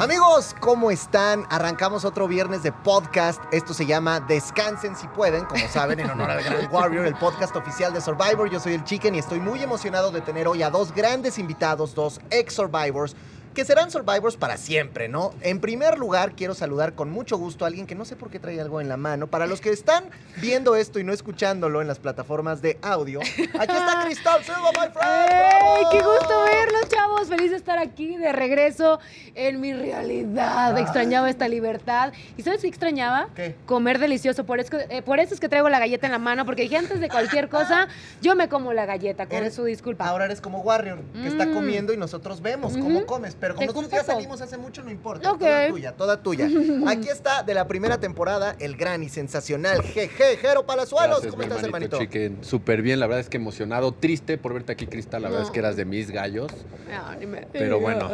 Amigos, ¿cómo están? Arrancamos otro viernes de podcast. Esto se llama Descansen si pueden, como saben, en honor al Gran Warrior, el podcast oficial de Survivor. Yo soy el Chicken y estoy muy emocionado de tener hoy a dos grandes invitados, dos ex Survivors que serán Survivors para siempre, ¿no? En primer lugar, quiero saludar con mucho gusto a alguien que no sé por qué trae algo en la mano. Para los que están viendo esto y no escuchándolo en las plataformas de audio, aquí está Cristal Silva, my friend. ¡Ey! ¡Qué gusto verlos, chavos! Feliz de estar aquí de regreso en mi realidad. Extrañaba esta libertad. ¿Y sabes qué extrañaba? ¿Qué? Comer delicioso. Por eso, eh, por eso es que traigo la galleta en la mano, porque dije antes de cualquier cosa, yo me como la galleta, con Eres- su disculpa. Ahora eres como Warrior, que está Mm. comiendo y nosotros vemos cómo comes. Pero como nosotros ya salimos hace mucho, no importa. Toda tuya, toda tuya. Aquí está de la primera temporada el gran y sensacional GG Jero Palazuelos. Gracias, ¿Cómo estás, hermanito? Chicken. Súper bien, la verdad es que emocionado, triste por verte aquí, Cristal. La verdad es que eras de mis gallos. Ni me- Pero bueno.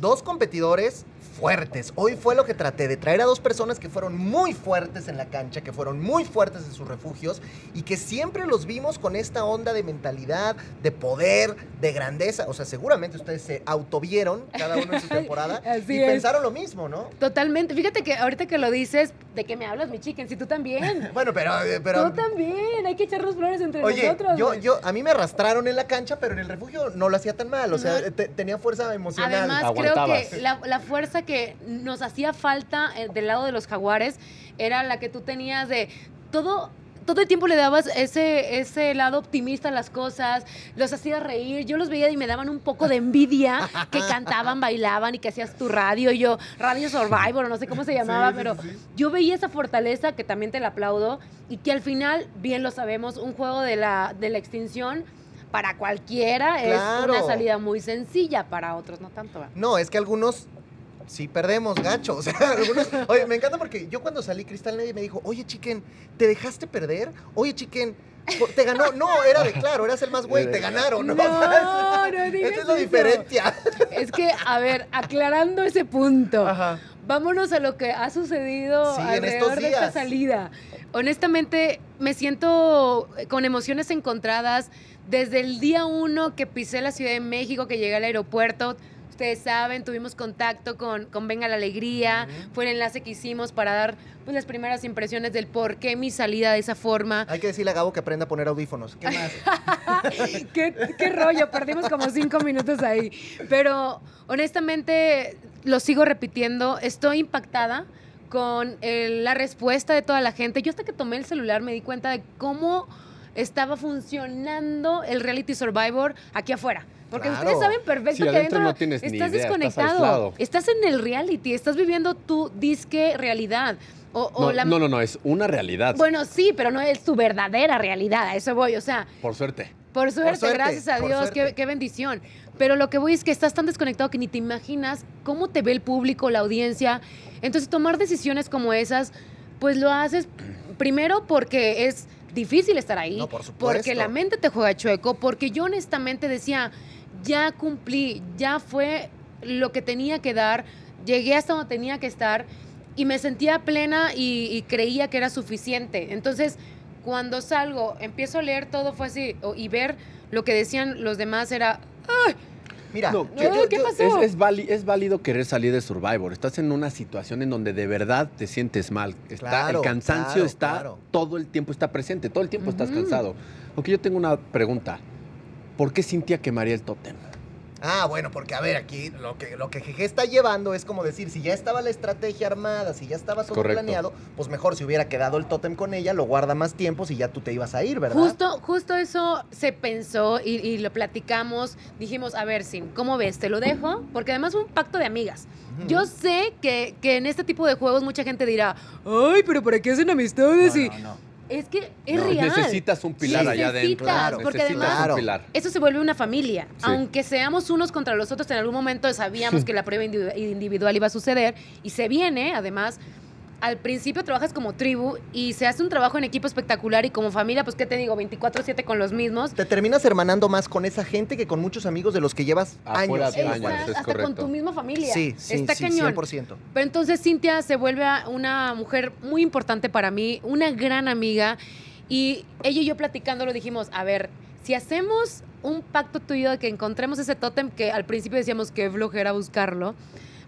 Dos competidores fuertes. Hoy fue lo que traté de traer a dos personas que fueron muy fuertes en la cancha, que fueron muy fuertes en sus refugios y que siempre los vimos con esta onda de mentalidad, de poder, de grandeza. O sea, seguramente ustedes se autovieron cada uno en su temporada Así y es. pensaron lo mismo, ¿no? Totalmente. Fíjate que ahorita que lo dices, ¿de qué me hablas, mi chicken? Si tú también. Bueno, pero... eh, pero tú también. Hay que echarnos flores entre Oye, nosotros. yo, yo, a mí me arrastraron en la cancha, pero en el refugio no lo hacía tan mal. O sea, No. te- tenía fuerza emocional. Además, Aguantabas. creo que la, la fuerza que nos hacía falta eh, del lado de los jaguares era la que tú tenías de todo. Todo el tiempo le dabas ese, ese lado optimista a las cosas, los hacías reír. Yo los veía y me daban un poco de envidia que cantaban, bailaban y que hacías tu radio. Y yo, Radio Survivor, no sé cómo se llamaba, Sí, sí, pero sí. yo veía esa fortaleza que también te la aplaudo y que al final, bien lo sabemos, un juego de la, de la extinción para cualquiera Claro. es una salida muy sencilla, para otros no tanto. ¿verdad? No, es que algunos sí perdemos, gacho. O sea, algunos. Oye, me encanta porque yo cuando salí, Cristal nadie me dijo, oye, chiquen, ¿te dejaste perder? Oye, chiquen, ¿te ganó? No, era de claro, eras el más güey, te ganaron, ¿no? No, no digas Esa es la diferencia. Es que, a ver, aclarando ese punto, Ajá. vámonos a lo que ha sucedido Sí, en alrededor estos de esta salida. Honestamente, me siento con emociones encontradas desde el día uno que pisé la Ciudad de México, que llegué al aeropuerto. Ustedes saben, tuvimos contacto con, con Venga la Alegría, fue el enlace que hicimos para dar pues, las primeras impresiones del por qué mi salida de esa forma. Hay que decirle a Gabo que aprenda a poner audífonos. ¿Qué más? ¿Qué, qué rollo, perdimos como cinco minutos ahí. Pero honestamente, lo sigo repitiendo, estoy impactada con el- la respuesta de toda la gente. Yo hasta que tomé el celular me di cuenta de cómo estaba funcionando el reality Survivor aquí afuera. Porque Claro. ustedes saben perfecto Sí, que adentro no tienes ni estás idea, desconectado. Estás en el reality, estás viviendo tu disque realidad. O, o No, la- no, no, no, es una realidad. Bueno, sí, pero no es tu verdadera realidad, a eso voy. O sea, Por suerte. por suerte, suerte, gracias a Dios, qué bendición. Pero lo que voy es que estás tan desconectado que ni te imaginas cómo te ve el público, la audiencia. Entonces, tomar decisiones como esas, pues lo haces primero porque es difícil estar ahí, No, por supuesto. porque la mente te juega chueco, porque yo honestamente decía, ya cumplí, ya fue lo que tenía que dar, llegué hasta donde tenía que estar y me sentía plena y, y creía que era suficiente. Entonces, cuando salgo, empiezo a leer todo, fue así, y ver lo que decían los demás era, Mira, No, yo- no, yo- ¿qué yo- pasó? Es, es, vali- es válido querer salir de Survivor. Estás en una situación en donde de verdad te sientes mal. Está, Claro, el cansancio claro, está claro. todo el tiempo, está presente, todo el tiempo estás cansado. Aunque yo tengo una pregunta. ¿Por qué Cintia quemaría el tótem? Ah, bueno, porque a ver, aquí lo que, lo que GG está llevando es como decir, si ya estaba la estrategia armada, si ya estaba todo Correcto. planeado, pues mejor si hubiera quedado el tótem con ella, lo guarda más tiempo si ya tú te ibas a ir, ¿verdad? Justo, justo eso se pensó y, y lo platicamos. Dijimos, a ver, Sin, ¿cómo ves? ¿Te lo dejo? Porque además fue un pacto de amigas. Yo sé que, que en este tipo de juegos mucha gente dirá, ay, pero ¿para qué hacen amistades? No, y no, no. Es que es No, real. Necesitas un pilar allá adentro. Necesitas, porque necesitas además- Claro. un pilar. Eso se vuelve una familia. Sí. Aunque seamos unos contra los otros, en algún momento sabíamos que la prueba individu- individual iba a suceder y se viene, además, al principio trabajas como tribu y se hace un trabajo en equipo espectacular y como familia, pues, ¿qué te digo? 24/7 con los mismos. Te terminas hermanando más con esa gente que con muchos amigos de los que llevas Afuera años. de años, Estás es hasta con tu misma familia. Sí, sí, Está sí, cañón. 100%. Pero entonces Cintia se vuelve a una mujer muy importante para mí, una gran amiga. Y ella y yo platicándolo dijimos, a ver, si hacemos un pacto tuyo de que encontremos ese tótem que al principio decíamos que flojera buscarlo,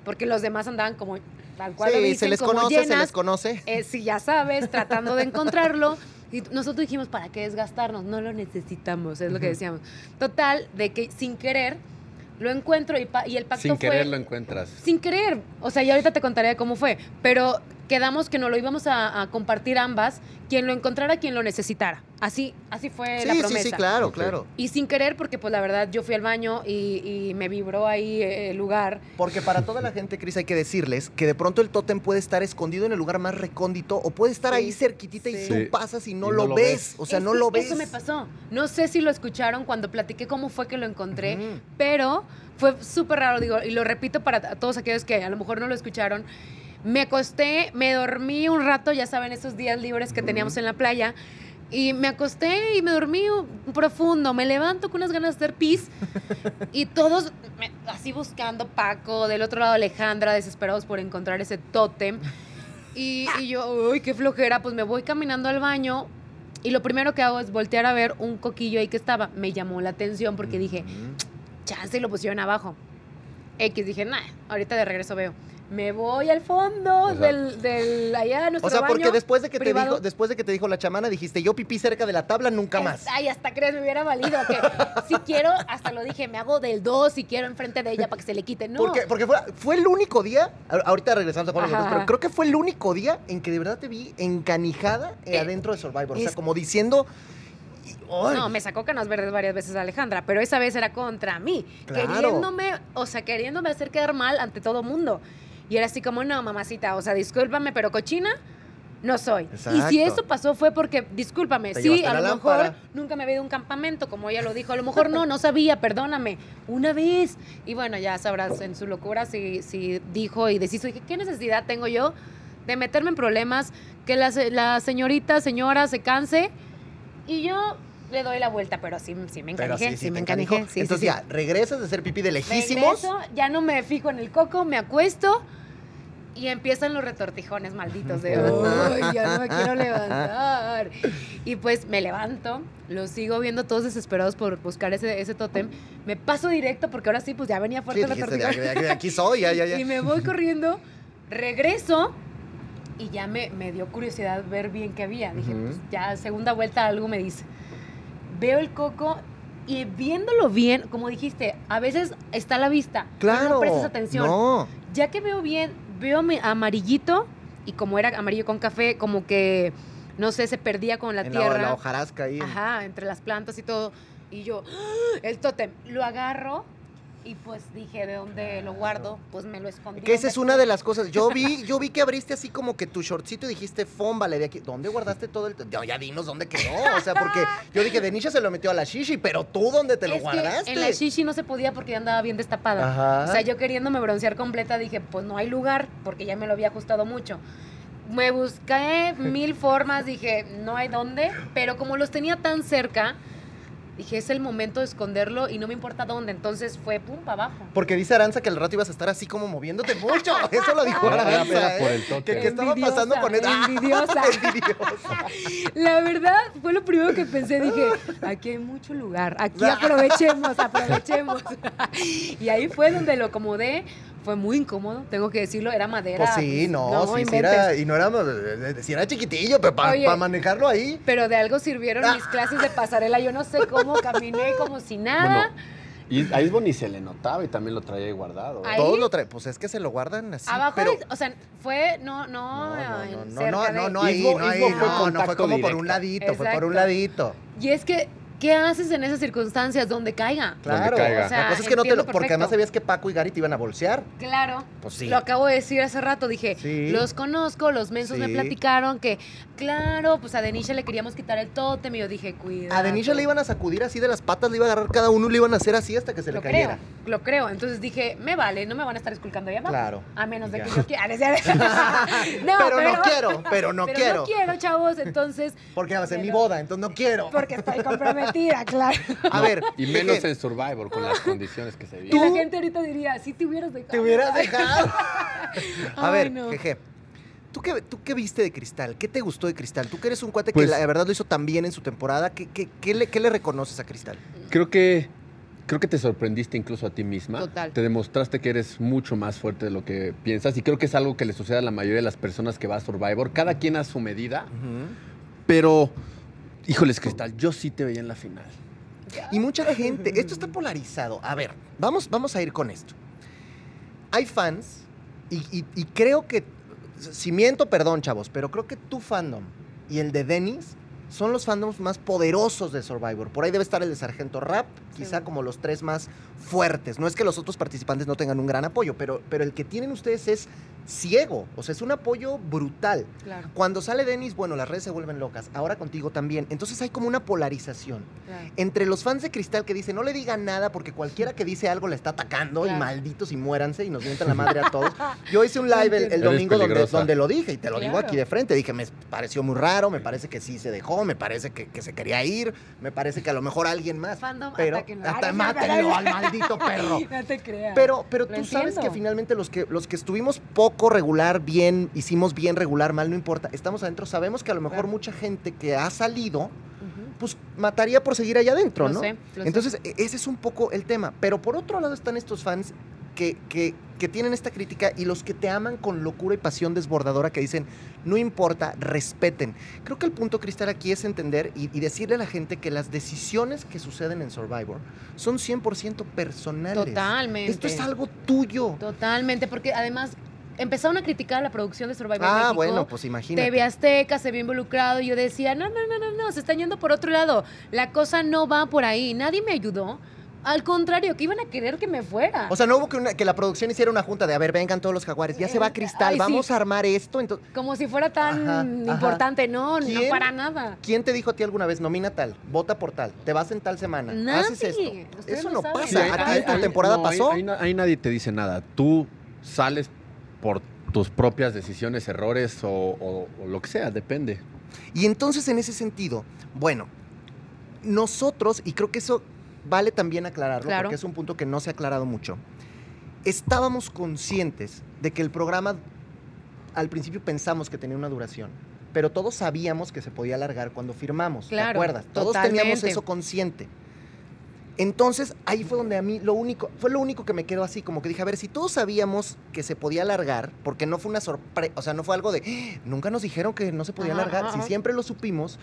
porque los demás andaban como tal cual lo Sí, dicen, se les conoce, se les conoce. eh, sí, ya sabes, tratando de encontrarlo. Y nosotros dijimos, ¿para qué desgastarnos? No lo necesitamos, es lo que decíamos. Total, de que sin querer lo encuentro y, y el pacto Sin fue... querer lo encuentras. Sin querer. O sea, ya ahorita te contaré cómo fue. Pero quedamos que nos lo íbamos a, a compartir ambas, quien lo encontrara, quien lo necesitara. Así, así fue Sí, la sí, promesa. sí, claro, claro. Y sin querer, porque pues la verdad yo fui al baño y, y me vibró ahí el lugar. Porque para toda la gente, Cris, hay que decirles que de pronto el tótem puede estar escondido en el lugar más recóndito o puede estar Sí, ahí cerquitita y tú pasas y no, Y no lo, lo ves. ves. O sea, Es no lo ves. Eso me pasó. No sé si lo escucharon cuando platiqué cómo fue que lo encontré, pero fue súper raro, digo, y lo repito para todos aquellos que a lo mejor no lo escucharon. Me acosté, me dormí un rato, ya saben, esos días libres que teníamos en la playa. Y me acosté y me dormí un- profundo. Me levanto con unas ganas de hacer pis. y todos me- así buscando Paco, del otro lado Alejandra, desesperados por encontrar ese tótem. Y, y yo, uy, qué flojera. Pues me voy caminando al baño. Y lo primero que hago es voltear a ver un coquillo ahí que estaba. Me llamó la atención porque dije, chance y lo pusieron abajo. X, dije, nah, ahorita de regreso veo. Me voy al fondo O sea- del, del allá nuestro O sea, porque baño después de que te dijo, después de que te dijo la chamana, dijiste, yo pipí cerca de la tabla, nunca Es- más. Ay, hasta crees, me hubiera valido. Que si quiero, hasta lo dije, me hago del 2 si quiero enfrente de ella para que se le quite. No. Porque, porque fue, fue el único día, ahorita regresamos a Juan de los. Dos, pero creo que fue el único día en que de verdad te vi encanijada eh, Eh, adentro de Survivor. O sea, como diciendo. No, me sacó canas verdes varias veces Alejandra, pero esa vez era contra mí, Claro. queriéndome, o sea, queriéndome hacer quedar mal ante todo mundo. Y era así como, no, mamacita, o sea, discúlpame, pero cochina no soy. Y si eso pasó fue porque, discúlpame, Te sí, a lo lámpara. mejor nunca me había ido a un campamento, como ella lo dijo, a lo mejor no, no sabía, perdóname, una vez. Y bueno, ya sabrás en su locura si, si dijo y deshizo, dije, ¿qué necesidad tengo yo de meterme en problemas? Que la, la señorita, señora se canse y yo le doy la vuelta, pero sí, sí me pero encanijé, sí, sí, sí, me encanijé. Entonces ya, regresas de hacer pipí de lejísimos. Regreso, ya no me fijo en el coco, me acuesto y empiezan los retortijones malditos de, "Ay, ya no me quiero levantar. Y pues me levanto, los sigo viendo todos desesperados por buscar ese, ese tótem. Me paso directo porque ahora sí, pues ya venía fuerte el retortijón. de- de- de aquí soy, ya, ya, ya. Y me voy corriendo, regreso y ya me, me dio curiosidad ver bien qué había. Dije, Ujú. pues ya segunda vuelta algo me dice. Veo el coco y viéndolo bien, como dijiste, a veces está a la vista. Claro. No prestas atención. No. Ya que veo bien, veo amarillito y como era amarillo con café, como que, no sé, se perdía con la en tierra. La, la hojarasca ahí. Ajá, entre las plantas y todo. Y yo, ¡ah! el tótem, lo agarro y pues dije, ¿de dónde lo guardo? Pues me lo escondí. Que esa es una de las cosas. Yo vi, yo vi que abriste así como que tu shortcito y dijiste, fómbale de aquí. ¿Dónde guardaste todo el.? Ya, ya dinos dónde quedó. O sea, porque yo dije, Denisha se lo metió a la shishi, pero tú dónde te lo Es que guardaste. en la shishi no se podía porque ya andaba bien destapada. Ajá. O sea, yo queriéndome broncear completa dije, pues no hay lugar porque ya me lo había ajustado mucho. Me busqué mil formas, dije, no hay dónde, pero como los tenía tan cerca, dije, es el momento de esconderlo y no me importa dónde. Entonces fue pum para abajo. Porque dice Aranza que al rato ibas a estar así como moviéndote mucho. Eso lo dijo Era- era Aranza. por ¿eh? el tótem. Que, que estaba pasando con él. Ah, envidiosa. envidiosa. La verdad, fue lo primero que pensé. Dije, aquí hay mucho lugar. Aquí aprovechemos, aprovechemos. Y ahí fue donde lo acomodé. Fue muy incómodo, tengo que decirlo. Era madera. Pues sí, no, sí, sí era, y no era, eh, sí era chiquitillo, pero para manejarlo ahí. Pero de algo sirvieron mis clases de pasarela. Yo no sé cómo caminé como si nada. Bueno, y a Isbo ni se le notaba y también lo traía ahí guardado. ¿eh? Ahí. Todos lo traen, pues es que se lo guardan así. Abajo, pero... de- o sea, fue, no, no, No, no, no, no, no, no, no, ahí, Isbo- no, ahí, Isbo no, no, fue como por un ladito, fue por un ladito. Y es que, ¿qué haces en esas circunstancias donde caiga? Claro, caiga. O sea, la cosa es que no te lo, porque perfecto. además sabías que Paco y Gary te iban a bolsear. Claro. Pues sí. Lo acabo de decir hace rato, dije, Sí. los conozco, los mensos me platicaron que, claro, pues a Denisha le queríamos quitar el tótem y yo dije, cuidado. A Denisha le iban a sacudir así de las patas, le iba a agarrar cada uno y le iban a hacer así hasta que se Lo le creo, cayera. lo creo. Entonces dije, me vale, no me van a estar esculcando allá abajo. Claro. A menos de Ya. que yo quiera. no, pero, no quiero, pero no pero quiero. no quiero, chavos. Entonces, Porque va a ser mi Pero- boda, entonces no quiero. porque estoy comprometida, claro. A ver, Y ¿de menos en Survivor, con las condiciones que se Y viven. la gente ahorita diría, si te hubieras dejado. te hubieras dejado. A ver, no. jeje. ¿Tú qué, ¿Tú qué viste de Cristal? ¿Qué te gustó de Cristal? Tú que eres un cuate Pues- que la verdad lo hizo tan bien en su temporada, ¿qué, qué, qué le, qué le reconoces a Cristal? Creo que creo que te sorprendiste incluso a ti misma. Total. Te demostraste que eres mucho más fuerte de lo que piensas y creo que es algo que le sucede a la mayoría de las personas que va a Survivor. Cada quien a su medida, pero, híjoles, Cristal, yo sí te veía en la final. Y mucha gente, esto está polarizado. A ver, vamos, vamos a ir con esto. Hay fans, y, y- y creo que, si miento, perdón, chavos, pero creo que tu fandom y el de Dennis son los fandoms más poderosos de Survivor. Por ahí debe estar el de Sargento Rap, quizá como los tres más fuertes. No es que los otros participantes no tengan un gran apoyo, pero, pero el que tienen ustedes es ciego. O sea, es un apoyo brutal. Claro, Cuando sale Dennis, bueno, las redes se vuelven locas. Ahora contigo también. Entonces hay como una polarización claro. entre los fans de Cristal que dicen no le digan nada porque cualquiera que dice algo le está atacando y malditos y muéranse y nos mientan la madre a todos. Yo hice un live el, el domingo donde, donde lo dije y te lo digo aquí de frente. Dije, me pareció muy raro, me parece que sí se dejó, me parece que, que se quería ir, me parece que a lo mejor alguien más. Fandom, Pero atáquenlo. hasta mátenlo al maldito perro. No te creas. Pero, pero tú sabes que finalmente los que, los que estuvimos poco regular, bien, hicimos bien, regular, mal, no importa. Estamos adentro, sabemos que a lo mejor Claro. mucha gente que ha salido pues mataría por seguir allá adentro, Lo ¿no? sé, lo sé. Entonces, e- ese es un poco el tema. Pero por otro lado están estos fans que, que- que tienen esta crítica y los que te aman con locura y pasión desbordadora que dicen, no importa, respeten. Creo que el punto, Cristal, aquí es entender y, y decirle a la gente que las decisiones que suceden en Survivor son 100% personales. Totalmente. Esto es algo tuyo. Totalmente, porque además empezaron a criticar la producción de Survivor Ah, México. bueno, pues imagínate. TV Azteca se vio involucrado y yo decía, no, no, no, no, no, se están yendo por otro lado. La cosa no va por ahí. Nadie me ayudó. Al contrario, que iban a querer que me fuera. O sea, no hubo que, una- que la producción hiciera una junta de, a ver, vengan todos los jaguares, ya se va Cristal, Ay, sí. vamos a armar esto. Entonces, Como si fuera tan Ajá, ajá. importante. No, no para nada. ¿Quién te dijo a ti alguna vez, nomina tal, vota por tal, te vas en tal semana, Nadie. haces esto? Ustedes Eso no saben. pasa. Sí, ¿A ti en tu temporada no, pasó? Ahí, ahí nadie te dice nada. Tú sales por tus propias decisiones, errores o, o- o lo que sea, depende. Y entonces, en ese sentido, bueno, nosotros, y creo que eso vale también aclararlo, Claro. porque es un punto que no se ha aclarado mucho, estábamos conscientes de que el programa, al principio pensamos que tenía una duración, pero todos sabíamos que se podía alargar cuando firmamos, ¿te Claro, acuerdas? Todos teníamos eso consciente. Entonces, ahí fue donde a mí lo único, fue lo único que me quedó así, como que dije, a ver, si todos sabíamos que se podía alargar, porque no fue una sorpresa, o sea, no fue algo de, "Ah, nunca nos dijeron que no se podía alargar, si siempre lo supimos,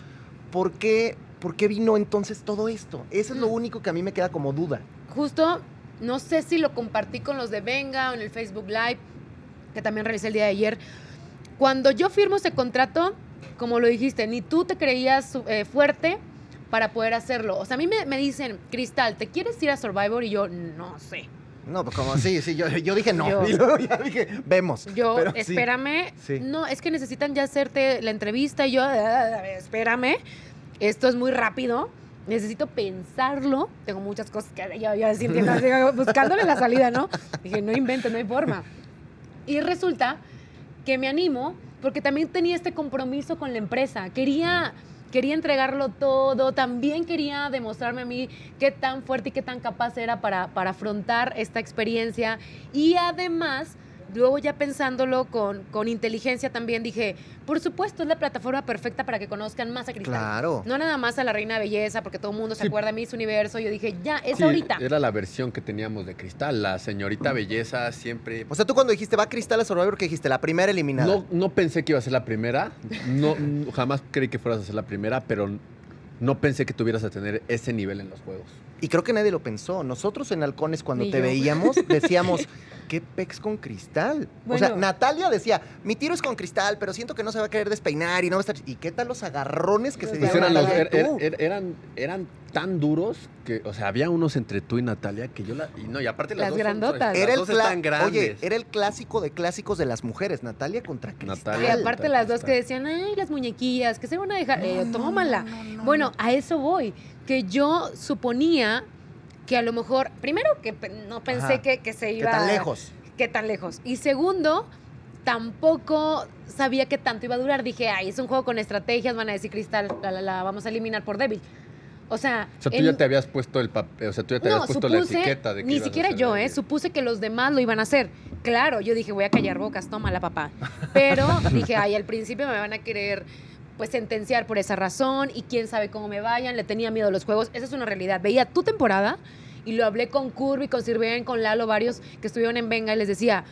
¿por qué, ¿por qué vino entonces todo esto? Eso es lo único que a mí me queda como duda. Justo, no sé si lo compartí con los de Venga o en el Facebook Live, que también realicé el día de ayer. Cuando yo firmo ese contrato, como lo dijiste, ni tú te creías eh, fuerte para poder hacerlo. O sea, a mí me, me dicen, Cristal, ¿te quieres ir a Survivor? Y yo, no sé. No, pues como sí, sí, yo, yo dije no. Yo- Y luego ya dije, vemos. Yo, Pero espérame. Sí. No, es que necesitan ya hacerte la entrevista. Y yo, "Ah, espérame. Esto es muy rápido. Necesito pensarlo. Tengo muchas cosas que ya, ya sintiendo buscándole la salida, ¿no? Dije, no invento, no hay forma. Y resulta que me animo porque también tenía este compromiso con la empresa. Quería, quería entregarlo todo. También quería demostrarme a mí qué tan fuerte y qué tan capaz era para, para afrontar esta experiencia. Y además, luego ya pensándolo con, con inteligencia también dije, por supuesto, es la plataforma perfecta para que conozcan más a Cristal. Claro. No nada más a la reina de belleza, porque todo el mundo se Sí. acuerda de Miss Universo. Yo dije, ya, es Sí, ahorita. Era la versión que teníamos de Cristal. La señorita belleza siempre... O sea, tú cuando dijiste va Cristal a Survivor, que dijiste la primera eliminada. No, no pensé que iba a ser la primera. No, jamás creí que fueras a ser la primera, pero no pensé que tuvieras a tener ese nivel en los juegos. Y creo que nadie lo pensó. Nosotros en Halcones, cuando Ni te yo. veíamos, decíamos, ¿qué pex con cristal? o sea. Natalia decía, mi tiro es con cristal, pero siento que no se va a querer despeinar y no va a estar. ¿Y qué tal los agarrones que se Pues Pues dieron eran, er- tú? er- eran, eran tan duros que, o sea, había unos entre tú y Natalia que yo la. Y no, y aparte las, Las dos son- grandotas. las Era el dos cla- están grandes. Oye, era el clásico de clásicos de las mujeres, Natalia contra Cristal. Natalia. Y aparte las dos que decían, ay, las muñequillas, que se van a dejar, eh, No, tómala. no, no, no, bueno, no. a eso voy, que yo suponía que a lo mejor, primero que no pensé Ajá. que, que se ¿Qué iba... tan lejos? ¿Qué tan lejos? Y segundo, tampoco sabía qué tanto iba a durar. Dije, ay, es un juego con estrategias, van a decir Cristal, la, la, la vamos a eliminar por débil. O sea... O sea, tú ya te habías puesto el papel, o sea, tú ya te no, habías puesto la etiqueta de que ni ibas a siquiera yo, ¿eh? Supuse que los demás lo iban a hacer. Claro, yo dije, voy a callar bocas, tómala, papá. Pero dije, ay, al principio me van a querer pues sentenciar por esa razón y quién sabe cómo me vayan, le tenía miedo a los juegos, esa es una realidad. Veía tu temporada y lo hablé con Curvy, con Sirven, con Lalo, varios que estuvieron en Venga y les decía,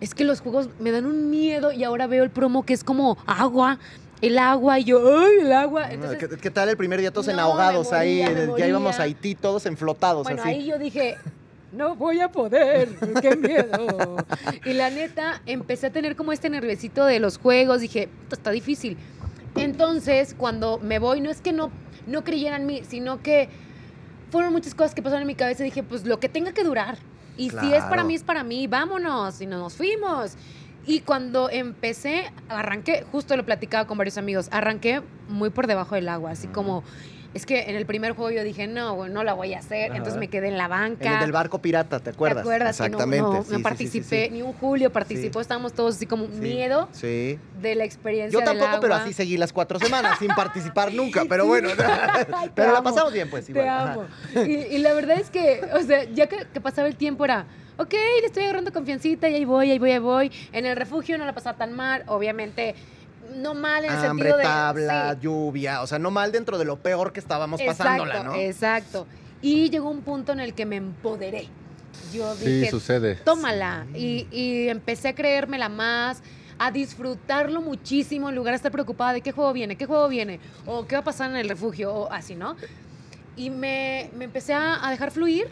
es que los juegos me dan un miedo y ahora veo el promo que es como agua, el agua y yo, ¡ay, el agua! Entonces, ¿Qué, qué tal el primer día todos No, en ahogados me ahí? ya íbamos a Haití todos enflotados bueno, así. ahí yo dije, no voy a poder, qué miedo. y la neta, empecé a tener como este nerviosito de los juegos, dije, está difícil. Entonces, cuando me voy, no es que no, no creyera en mí, sino que fueron muchas cosas que pasaron en mi cabeza. Dije, pues lo que tenga que durar. Y si es para mí, es para mí, vámonos. Y nos fuimos. Y cuando empecé, arranqué, justo lo platicaba con varios amigos, arranqué muy por debajo del agua, así como, es que en el primer juego yo dije, no, no la voy a hacer, Ajá. entonces me quedé en la banca. En el del barco pirata, ¿te acuerdas? ¿Te acuerdas? Exactamente. No, no, sí, sí, sí, sí, participé, sí. ni un Julio participó, estábamos todos así como miedo Sí. de la experiencia Yo del tampoco, pero así seguí las cuatro semanas sin participar nunca, pero bueno. Ay, te pero la amo. pasamos bien, pues. Te igual, ajá. amo. Y, y la verdad es que, o sea, ya que, que pasaba el tiempo era, ok, le estoy agarrando confiancita y ahí voy, ahí voy, ahí voy. En el refugio no la pasaba tan mal, obviamente, no mal en el Hambre, sentido de... tabla, sí. lluvia, o sea, no mal dentro de lo peor que estábamos pasándola, exacto, ¿no? exacto. Y llegó un punto en el que me empoderé. Yo Sí, dije, sucede. tómala. Y, y empecé a creérmela más, a disfrutarlo muchísimo en lugar de estar preocupada de qué juego viene, qué juego viene, o qué va a pasar en el refugio, o así, ¿no? Y me, me empecé a, a dejar fluir.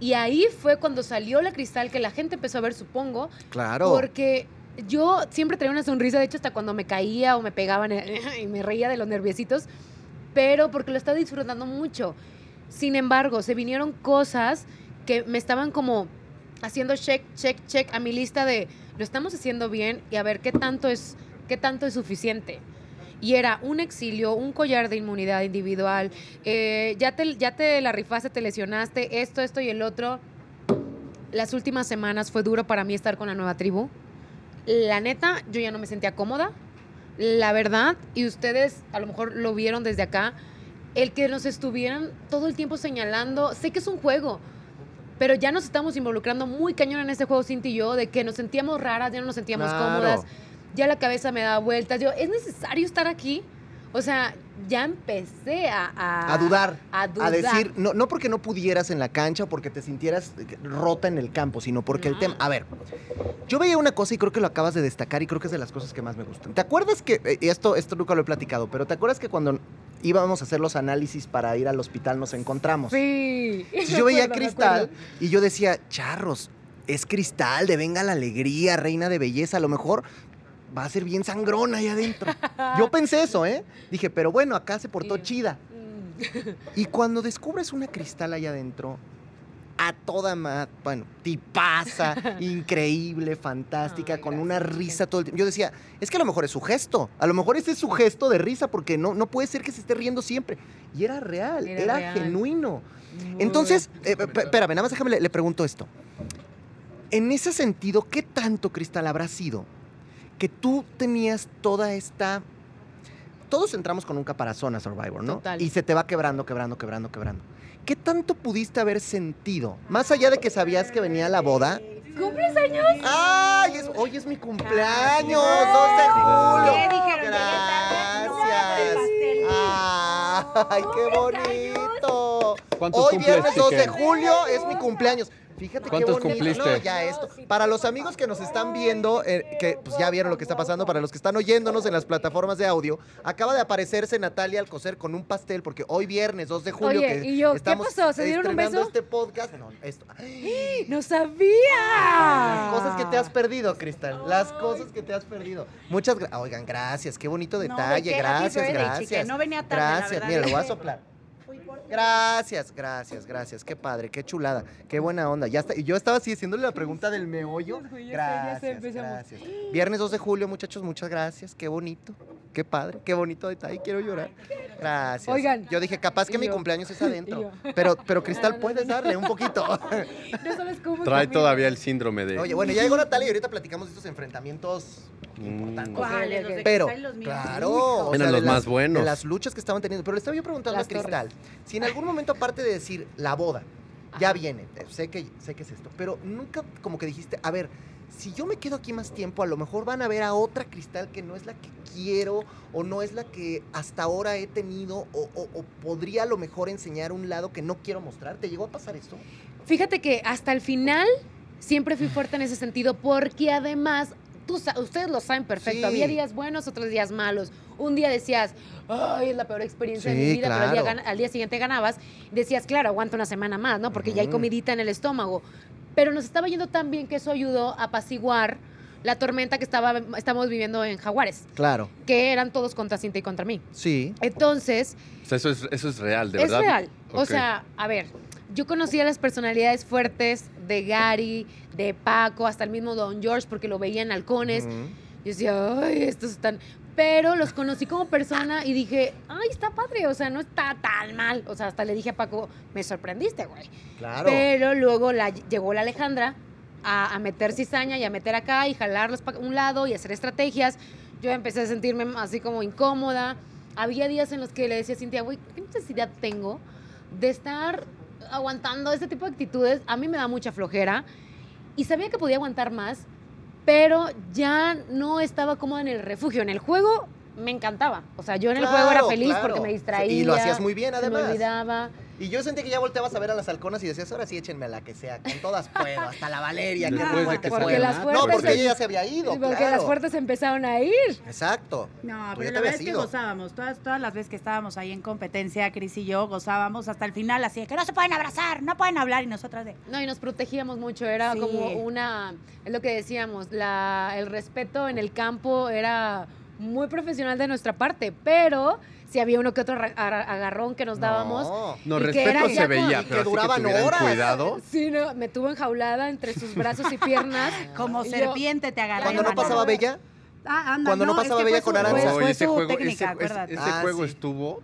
Y ahí fue cuando salió la cristal que la gente empezó a ver, supongo, Claro. porque yo siempre traía una sonrisa, de hecho, hasta cuando me caía o me pegaban eh, y me reía de los nerviositos, pero porque lo estaba disfrutando mucho. Sin embargo, se vinieron cosas que me estaban como haciendo check, check, check a mi lista de lo estamos haciendo bien y a ver qué tanto es, qué tanto es suficiente. Y era un exilio, un collar de inmunidad individual, eh, ya, te, ya te la rifaste, te lesionaste, esto, esto y el otro. Las últimas semanas fue duro para mí estar con la nueva tribu. La neta, yo ya no me sentía cómoda. La verdad, y ustedes a lo mejor lo vieron desde acá, el que nos estuvieran todo el tiempo señalando, sé que es un juego, pero ya nos estamos involucrando muy cañón en ese juego, Cinti y yo, de que nos sentíamos raras, ya no nos sentíamos Claro. cómodas, ya la cabeza me daba vueltas. Yo, ¿es necesario estar aquí? O sea, ya empecé a... A, A dudar. A dudar. A decir, no, no porque no pudieras en la cancha o porque te sintieras rota en el campo, sino porque el tema. A ver, yo veía una cosa y creo que lo acabas de destacar y creo que es de las cosas que más me gustan. ¿Te acuerdas que, eh, esto, esto nunca lo he platicado, pero ¿te acuerdas que cuando íbamos a hacer los análisis para ir al hospital nos encontramos? Sí. Entonces yo veía acuerdo, cristal y yo decía, charros, es cristal, de venga la alegría, reina de belleza, a lo mejor va a ser bien sangrona ahí adentro. Yo pensé eso, ¿eh? Dije, pero bueno, acá se portó chida. Mm. Y cuando descubres una cristal ahí adentro, a toda madre, bueno, tipaza, increíble, fantástica, Ay, con gracias, una risa todo el tiempo. Yo decía, es que a lo mejor es su gesto, a lo mejor ese es su gesto de risa, porque no, no puede ser que se esté riendo siempre. Y era real, Era era, real. genuino. Muy Entonces, eh, espérame, nada más déjame, le, le pregunto esto. En ese sentido, ¿qué tanto, Cristal, habrá sido que tú tenías toda esta... Todos entramos con un caparazón a Survivor, ¿no? Total. Y se te va quebrando, quebrando, quebrando, quebrando. ¿Qué tanto pudiste haber sentido? Más allá de que sabías que venía la boda. ¿Cumples años? ¡Ay! Es, hoy es mi cumpleaños, 2 de julio. ¿Qué dijeron? Gracias. ¡Ay, qué bonito! ¿Cuántos Hoy viernes 2 de julio es mi cumpleaños. Fíjate qué ¿Cuántos bonito. cumpliste? No, ya esto. Para los amigos que nos están viendo, eh, que pues ya vieron lo que está pasando, para los que están oyéndonos en las plataformas de audio, acaba de aparecerse Natalia Alcocer con un pastel, porque hoy viernes 2 de julio Oye, que ¿y yo? ¿Qué estamos pasó? ¿Se dieron un beso? este podcast. No, esto. ¡No Las sabía! cosas que te has perdido, Cristal. Las cosas que te has perdido. Muchas gracias. Oigan, gracias. Qué bonito No, ¿de detalle. qué? Gracias, gracias. chique. No venía tarde, la Gracias. verdad. Mira, lo voy a soplar. Gracias, gracias, gracias. Qué padre, qué chulada, qué buena onda. Ya está. Yo estaba así haciéndole la pregunta del meollo. Gracias, gracias. Viernes 2 de julio, muchachos, muchas gracias. Qué bonito, qué padre, qué bonito detalle. Quiero llorar. Gracias. Oigan. Yo dije, capaz que mi yo. cumpleaños es adentro. Pero, pero Cristal, puedes darle un poquito. No sabes cómo. Trae todavía el síndrome de. Oye, bueno, ya llegó Natalia y ahorita platicamos de estos enfrentamientos Mm. importantes. ¿Cuáles? Los de Pero, cristal y los míos. claro, o Eran los las- más buenos. De las luchas que estaban teniendo. Pero le estaba yo preguntando Las a Cristal, si en algún momento, aparte de decir la boda, ya Ajá. viene, eh, sé que, sé que es esto, pero nunca como que dijiste, a ver, si yo me quedo aquí más tiempo, a lo mejor van a ver a otra cristal que no es la que quiero o no es la que hasta ahora he tenido o, o- o podría a lo mejor enseñar un lado que no quiero mostrar. ¿Te llegó a pasar esto? Fíjate que hasta el final siempre fui fuerte en ese sentido, porque además, tú, ustedes lo saben perfecto, Sí. había días buenos, otros días malos. Un día decías, ay, es la peor experiencia de mi vida, pero al día, al siguiente ganabas. Decías, claro, aguanta una semana más, ¿no? Porque ya hay comidita en el estómago. Pero nos estaba yendo tan bien que eso ayudó a apaciguar la tormenta que estaba, estamos viviendo en Jaguares, Claro. que eran todos contra Cinta y contra mí. Sí. Entonces, O sea, eso es, eso es real, de es verdad. real. O sea, a ver, yo conocía las personalidades fuertes de Gary, de Paco, hasta el mismo Don George, porque lo veía en halcones. Yo decía, ay, estos están. Pero los conocí como persona y dije, ay, está padre, o sea, no está tan mal. O sea, hasta le dije a Paco, me sorprendiste, güey. Claro. Pero luego la, llegó la Alejandra a, a meter cizaña y a meter acá y jalarlos para un lado y hacer estrategias. Yo empecé a sentirme así como incómoda. Había días en los que le decía a Cintia, güey, ¿qué necesidad tengo de estar aguantando este tipo de actitudes? A mí me da mucha flojera. Y sabía que podía aguantar más, pero ya no estaba cómoda en el refugio. En el juego me encantaba. O sea, yo en el juego era feliz claro. porque me distraía. Y lo hacías muy bien, se me además. olvidaba. Y yo sentí que ya volteabas a ver a las halconas y decías, ahora sí échenme a la que sea, con todas puedo, hasta la Valeria, que de fuerte que fue. Porque las No, fuertes porque se- ella ya se había ido, Porque claro. las fuertes empezaron a ir. Exacto. No, Tú pero la verdad es que gozábamos. Todas, todas las veces que estábamos ahí en competencia, Cris y yo gozábamos hasta el final, así de que no se pueden abrazar, no pueden hablar y nosotras de. No, y nos protegíamos mucho, era Sí. como una, es lo que decíamos, la, el respeto en el campo era muy profesional de nuestra parte, pero si había uno que otro agarrón que nos dábamos. No. No, y que era respeto se veía, que pero así duraban que tuvieran horas. cuidado. Sí, no, me tuvo enjaulada entre sus brazos y piernas. Como Y yo- serpiente te agarré. Cuando no pasaba Bella, Ah, anda, cuando no pasaba que Bella con Aranza. Ese juego, técnica, ese, acuérdate. ese Ah, juego sí. estuvo.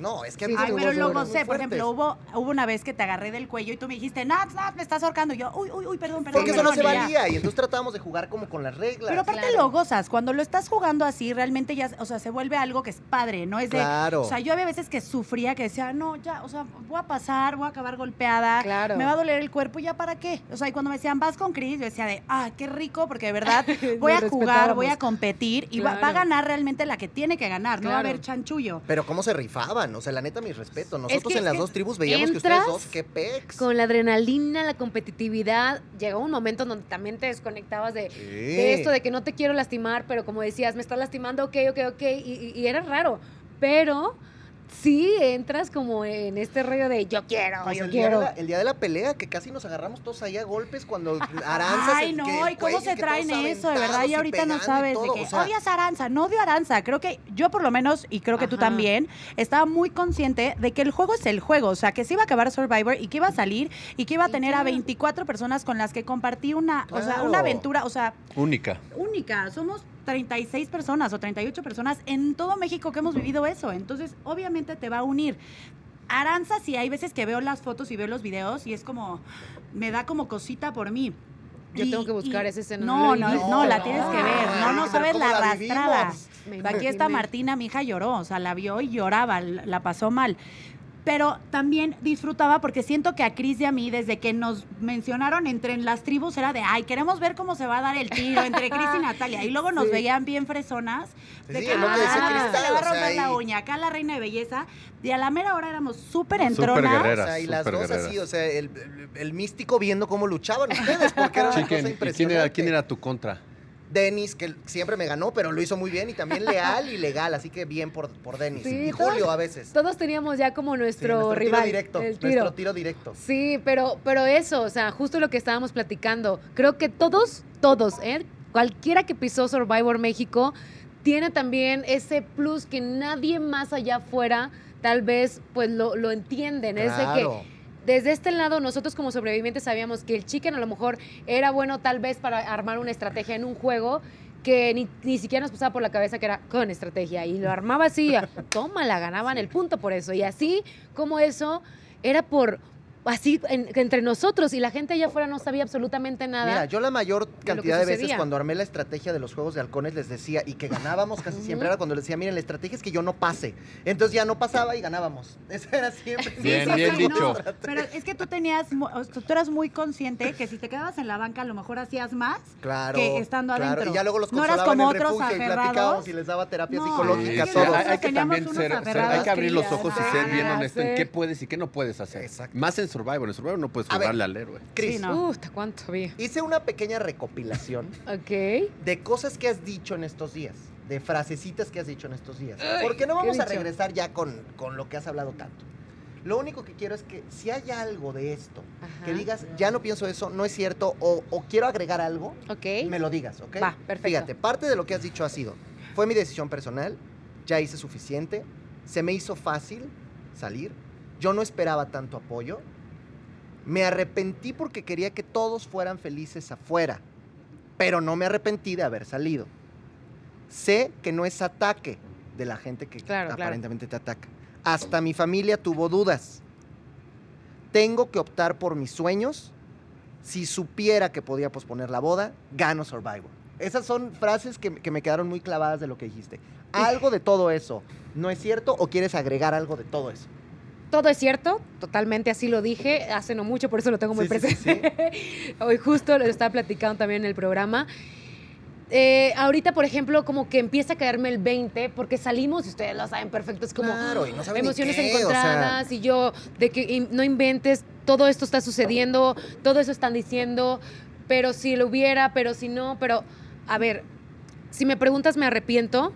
No, es que Sí, a mí Ay, pero lo gocé. Por ejemplo, hubo, hubo una vez que te agarré del cuello y tú me dijiste, Nat, Nat, me estás ahorcando. Y yo, uy, uy, uy, perdón, perdón. Porque eso no se perdón", y ya. valía y entonces tratábamos de jugar como con las reglas. Pero aparte Claro. lo gozas. Cuando lo estás jugando así, realmente ya, o sea, se vuelve algo que es padre, ¿no? Es de. Claro. O sea, yo había veces que sufría, que decía, no, ya, o sea, voy a pasar, voy a acabar golpeada. Claro. Me va a doler el cuerpo, ¿ya para qué? O sea, y cuando me decían, vas con Chris, yo decía de, ah, qué rico, porque de verdad voy a jugar, voy a competir y va, va a ganar realmente la que tiene que ganar, no va a haber chanchullo. Pero cómo se rifaban, o sea, la neta, mi respeto. Nosotros que en las dos tribus veíamos que ustedes dos, qué pex. Con la adrenalina, la competitividad, llegó un momento donde también te desconectabas de, Sí. de esto de que no te quiero lastimar, pero como decías, me estás lastimando, ok, ok, ok, y, y- y era raro. Pero sí entras como en este rollo de yo quiero, Pues yo el, día de quiero. la, el día de la pelea, que casi nos agarramos todos ahí a golpes cuando Aranza Ay, se- no, que ¿y cómo se traen eso? De verdad, y y ahorita no sabes todo, de que o sea, odias a Aranza. No odio a Aranza. Creo que yo, por lo menos, y creo que tú Ajá. también, estaba muy consciente de que el juego es el juego. O sea, que se iba a acabar Survivor y que iba a salir y que iba a tener a 24 personas con las que compartí una, o sea, una aventura, o sea, Única. única. Somos 36 personas o 38 personas en todo México que hemos vivido eso. Entonces, obviamente te va a unir. Aranza, sí, hay veces que veo las fotos y veo los videos y es como, me da como cosita por mí. Yo Y- tengo que buscar esa escena, No, no no, la no, No, tienes que ver. No, no sabes ¿cómo la arrastrada. Aquí está. Martina, mi hija lloró, o sea, la vio y lloraba, la pasó mal. Pero también disfrutaba porque siento que a Cris y a mí, desde que nos mencionaron entre en las tribus, era de, ay, queremos ver cómo se va a dar el tiro entre Cris y Natalia. Y luego nos Sí. veían bien fresonas. De sí, que, es lo que decía "Ah, Cristal, se le va a o sea, romper la uña, acá la reina de belleza. Y a la mera hora éramos súper entronas. guerreras. O sea, y las dos así, o sea, el, el- el místico viendo cómo luchaban ustedes, porque era una cosa ¿y impresionante. quién era, quién era tu contra? Denis, que siempre me ganó, pero lo hizo muy bien y también leal y legal, así que bien por, por Denis. Sí, y todos- Julio a veces. Todos teníamos ya como Sí, nuestro, tiro rival. directo, el tiro. nuestro tiro directo. Sí, pero, pero eso, o sea, justo lo que estábamos platicando. Creo que todos, todos, ¿eh? cualquiera que pisó Survivor México tiene también ese plus que nadie más allá afuera tal vez pues lo, lo entienden. Es de que Claro. Desde este lado nosotros como sobrevivientes sabíamos que el chicken a lo mejor era bueno tal vez para armar una estrategia en un juego que ni, ni siquiera nos pasaba por la cabeza que era con estrategia. Y lo armaba así, toma, la ganaban el punto por eso. Y así como eso era por así en- entre nosotros y la gente allá afuera no sabía absolutamente nada. Mira, yo la mayor cantidad de veces cuando armé la estrategia de los juegos de halcones les decía, y que ganábamos casi siempre, era cuando les decía, miren, la estrategia es que yo no pase. Entonces ya no pasaba y ganábamos. Esa era siempre. Bien, estrategia. bien No, dicho. pero es que tú tenías, mu- o sea, tú eras muy consciente que si te quedabas en la banca a lo mejor hacías más. Claro. que estando claro. adentro. Y ya luego los No eras como en otros refugio y platicábamos y les daba terapia No, psicológica Sí, todos. hay, hay que Teníamos también unos ser, ser- aferrados hay que abrir los ojos y ser bien honesto en qué puedes y qué no puedes hacer. Exacto. Más en Survivor. En Survivor no puedes A ver. jugarle al héroe. Cris, Sí, no. Uh, ¿hasta cuánto había? hice una pequeña recopilación Ok. de cosas que has dicho en estos días, de frasecitas que has dicho en estos días. Ay, Porque no ¿qué he vamos a dicho? regresar ya con, con lo que has hablado tanto. Lo único que quiero es que si hay algo de esto, que Ajá. digas, ya no pienso eso, no es cierto, o, o quiero agregar algo, Ok. me lo digas, ¿ok? Va, perfecto. Fíjate, parte de lo que has dicho ha sido, fue mi decisión personal, ya hice suficiente, se me hizo fácil salir, yo no esperaba tanto apoyo, me arrepentí porque quería que todos fueran felices afuera, pero no me arrepentí de haber salido. Sé que no es ataque de la gente que Claro, claro. aparentemente te ataca. Hasta mi familia tuvo dudas. Tengo que optar por mis sueños. Si supiera que podía posponer la boda, gano Survivor. Esas son frases que, que me quedaron muy clavadas de lo que dijiste. ¿Algo de todo eso no es cierto o quieres agregar algo de todo eso? Todo es cierto, totalmente así lo dije, hace no mucho, por eso lo tengo muy Sí, sí, sí, presente. Hoy justo lo estaba platicando también en el programa. Eh, ahorita, por ejemplo, como que empieza a caerme el 20, porque salimos, y ustedes lo saben perfecto, es como Claro, y no saben ni emociones qué, o sea. encontradas, y yo, de que in- no inventes, todo esto está sucediendo, todo eso están diciendo, pero si lo hubiera, pero si no, pero, a ver, si me preguntas, me arrepiento,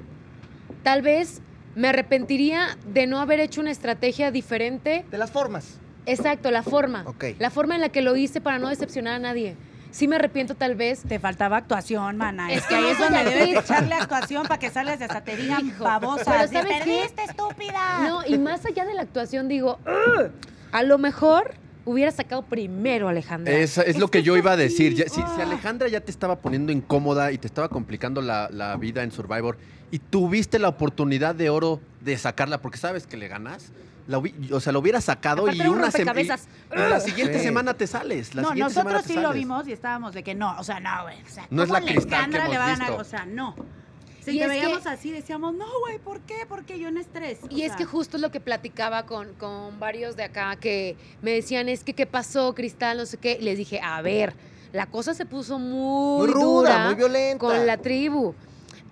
tal vez me arrepentiría de no haber hecho una estrategia diferente De las formas. Exacto, la forma. Ok. La forma en la que lo hice para no decepcionar a nadie. Sí me arrepiento tal vez. Te faltaba actuación, mana. Es que ahí es donde debes de echarle actuación para que salgas y hasta te digan babosa. pero ¡Te ¿sabes qué? perdiste, estúpida! No, y más allá de la actuación, digo, a lo mejor hubiera sacado primero a Alejandra. Es, es Es lo que que yo iba a decir. Ya- si, si Ah. Alejandra ya te estaba poniendo incómoda y te estaba complicando la, la vida en Survivor y tuviste la oportunidad de oro de sacarla porque sabes que le ganas, la o sea, lo hubieras sacado Aparte y una sema- y- rompecabezas. y la siguiente Sí. semana te sales. La no, semana nosotros sí lo vimos y estábamos de que no, o sea, no, güey. O sea, No es ¿cómo la Cristal que Alejandra le va a ganar? visto. O sea, no. Si Y te veíamos que- así, decíamos, no, güey, ¿por qué? Porque yo en estrés. O Y es sea, que justo es lo que platicaba con, con varios de acá que me decían, es que, ¿qué pasó, Cristal? No sé qué. Y les dije, a ver, la cosa se puso muy, Muy ruda, dura muy violenta. con la tribu.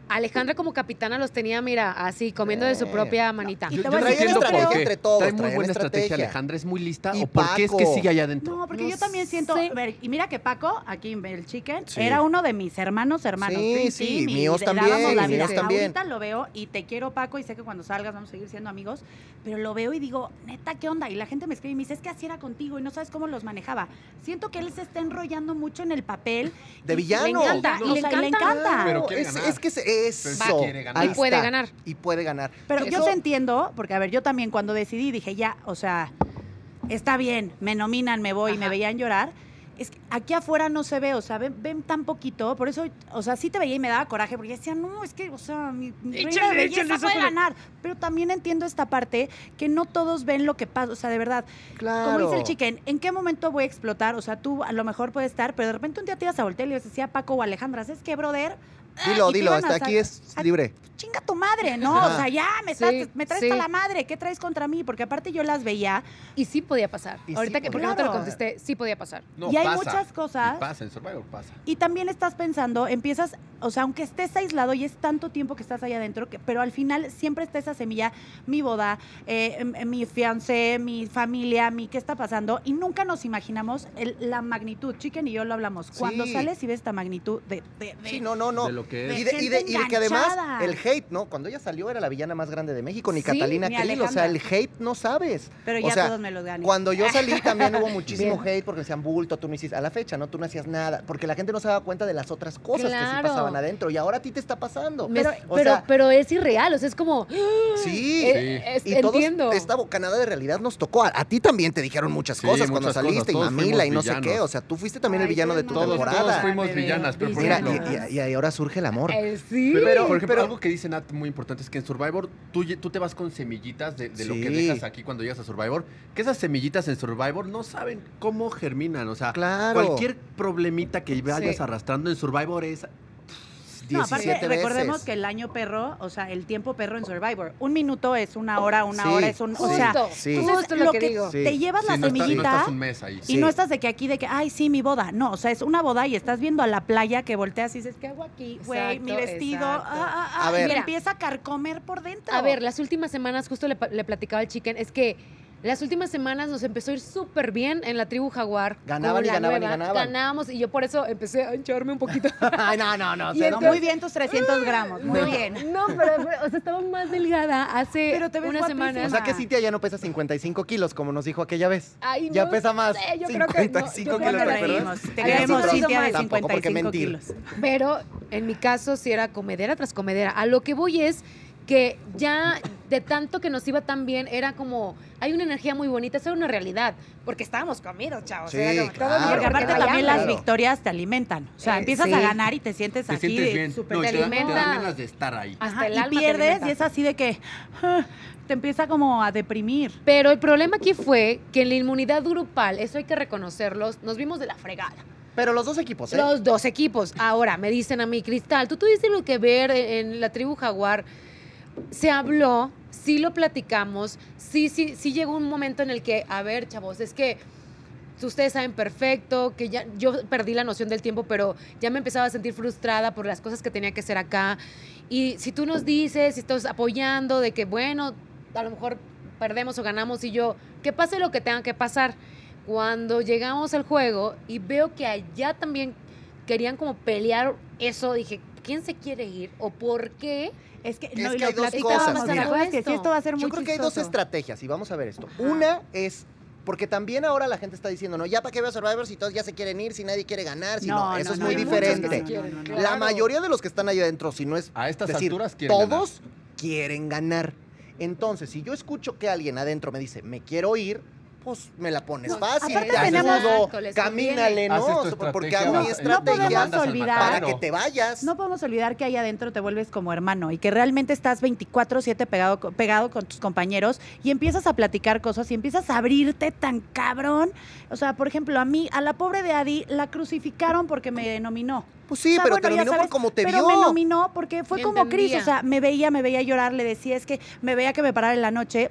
Alejandra como capitana los tenía, mira, así, comiendo de su Eh. propia manita. Y Yo, te yo voy a no decir entiendo por qué. entre todos, Trae muy buena estrategia. estrategia. Alejandra es muy lista. Y ¿O por qué es que Paco. sigue allá adentro? No, porque No yo también siento, sé. a ver, y mira que Paco, aquí en el Chicken, Sí. era uno de mis hermanos, hermanos. Sí, sí, míos le también, dábamos la míos también. Ahorita lo veo y te quiero, Paco, y sé que cuando salgas vamos a seguir siendo amigos, pero lo veo y digo, neta, ¿qué onda? Y la gente me escribe y me dice, es que así era contigo y no sabes cómo los manejaba. Siento que él se está enrollando mucho en el papel. De y- villano. Le encanta, o y le sea, encanta. encanta. Pero quiere es, ganar. es que es eso. Quiere ganar. Ahí Y puede está. ganar. Y puede ganar. Pero yo te entiendo, porque a ver, yo también cuando decidí dije, ya, o sea, está bien, me nominan, me voy, y me Ajá. veían llorar. Es que aquí afuera no se ve, o sea, ven, ven tan poquito, por eso, o sea, sí te veía y me daba coraje, porque decía, no, es que, o sea, mi, mi reina Échale, de belleza échale, puede sácale. ganar. Pero también entiendo esta parte, que no todos ven lo que pasa, o sea, de verdad, Claro. como dice el chicken, ¿en qué momento voy a explotar? O sea, tú a lo mejor puedes estar, pero de repente un día tiras a voltear y le decía a Paco o Alejandra, ¿sabes qué, brother? Dilo, Y te dilo, a hasta aquí es libre. chinga tu madre, ¿no? Ajá. O sea, ya me, estás- Sí, me traes sí. para la madre, ¿qué traes contra mí? Porque aparte yo las veía Y sí podía pasar. Y sí Ahorita que porque podía no te lo contesté, sí podía pasar. No, y hay pasa. muchas cosas. Y pasa, en Survivor pasa. Y también estás pensando, empiezas, o sea, aunque estés aislado y es tanto tiempo que estás ahí adentro, que, pero al final siempre está esa semilla, mi boda, eh, m- mi fiancé, mi familia, mi qué está pasando, y nunca nos imaginamos el- la magnitud. Chicken y yo lo hablamos. Cuando Sí. sales y ves esta magnitud de... de- de- Sí, no, no, no. De lo que es. Y de, y de- y de que además el hate, ¿no? Cuando ella salió era la villana más grande de México, ni Sí, Catalina ni Krill. O sea, el hate no sabes. Pero o ya sea, todos me los ganan. Cuando yo salí también hubo muchísimo Bien. hate porque decían bulto, tú no hiciste. A la fecha, ¿no? Tú no hacías nada. Porque la gente no se daba cuenta de las otras cosas que sí pasaban adentro. Y ahora a ti te está pasando. O pero, sea, pero es irreal, o sea, es como. sí. eh, es- Y todos, entiendo. esta bocanada de realidad nos tocó. A, a ti también te dijeron muchas Sí, cosas cuando saliste cosas. y mamila y no sé qué. O sea, tú fuiste también el villano de sí, tu Todos, temporada. todos fuimos villanas, pero por Mira, y- y ahora surge surge el amor. Eh, sí. Pero, por ejemplo, pero- algo que dice Nat muy importante es que en Survivor tú, te vas con semillitas de, de lo que dejas aquí cuando llegas a Survivor. Que esas semillitas en Survivor no saben cómo germinan. O sea, Claro. cualquier problemita que vayas Sí. arrastrando en Survivor es. No, aparte, 17 recordemos que el año perro, o sea, el tiempo perro en Survivor, un minuto es una hora, una Sí, hora es un... O sí, sea, sí. entonces, Justo lo que digo. Te llevas Sí, la no, estás, no semillita estás un mes ahí. y Sí. no estás de que aquí, de que, ay, sí, mi boda. No, o sea, es una boda y estás viendo a la playa que volteas y dices, ¿qué hago aquí? Güey, mi vestido. ah, ah, ah, A y ver. me Mira. empieza a carcomer por dentro. A ver, las últimas semanas, justo le, le platicaba al chicken, es que las últimas semanas nos empezó a ir súper bien en la tribu Jaguar. Ganaban y ganaban y nueva. ganaban. Ganábamos y yo por eso empecé a hincharme un poquito. Ay, no, no, no. Y No, no, muy bien tus 300 gramos, muy No, bien. No, pero, o sea, estaba más delgada hace Pero te ves una guapísima. semana. O sea que Cintia ya no pesa 55 kilos, como nos dijo aquella vez. Ay, ya no pesa más. sé, yo creo que no, 55 yo creo kilos, que ¿te queremos, Cintia, de más. Tampoco, porque 55 mentir. kilos. Pero en mi caso sí era comedera tras comedera. A lo que voy es que ya de tanto que nos iba tan bien, era como, hay una energía muy bonita, eso era una realidad, porque estábamos comidos, chavos. Sí, era como, claro. Porque aparte también las victorias te alimentan. O sea, Eh, empiezas sí. a ganar y te sientes Te aquí sientes de bien. No, te, te alimenta. dan ganas de estar ahí. Hasta Ajá, el y alma te pierdes y es así de que ah, te empieza como a deprimir. Pero el problema aquí fue que en la inmunidad grupal, eso hay que reconocerlos, nos vimos de la fregada. Pero los dos equipos, ¿eh? Los dos equipos. Ahora, me dicen a mí, Cristal, tú tuviste lo que ver en la tribu Jaguar. Se habló, sí lo platicamos, sí, sí, sí llegó un momento en el que, a ver, chavos, es que ustedes saben perfecto que ya yo perdí la noción del tiempo, pero ya me empezaba a sentir frustrada por las cosas que tenía que hacer acá. Y si tú nos dices, si estás apoyando de que, bueno, a lo mejor perdemos o ganamos y yo, que pase lo que tenga que pasar. Cuando llegamos al juego y veo que allá también querían como pelear eso, dije, ¿quién se quiere ir o por qué? Es que, Es no, y que lo hay dos cosas, ¿te mira. acuerdas que sí, Esto. va a ser muy Yo creo que hay dos estrategias y vamos a ver esto. Una es porque también ahora la gente está diciendo, no, ya para qué veo Survivor si todos ya se quieren ir, si nadie quiere ganar, si no, eso es no, muy diferente. quieren. La Claro. mayoría de los que están ahí adentro, si no es A estas decir, alturas quieren todos quieren ganar. Entonces, si yo escucho que alguien adentro me dice, me quiero ir, pues me la pones fácil, aparte te camínale. ¿no? Porque hago mi no- no estrategia podemos olvidar- para que te vayas. No podemos olvidar que ahí adentro te vuelves como hermano y que realmente estás 24/7 pegado, pegado con tus compañeros y empiezas a platicar cosas y empiezas a abrirte tan cabrón. O sea, por ejemplo, a mí, a la pobre de Adi, la crucificaron porque me denominó. Pues sí, O sea, pero bueno, te nominó por sabes, cómo te pero vio. me nominó porque fue como Cris, o sea, me veía, me veía llorar, le decía, es que me veía que me parara en la noche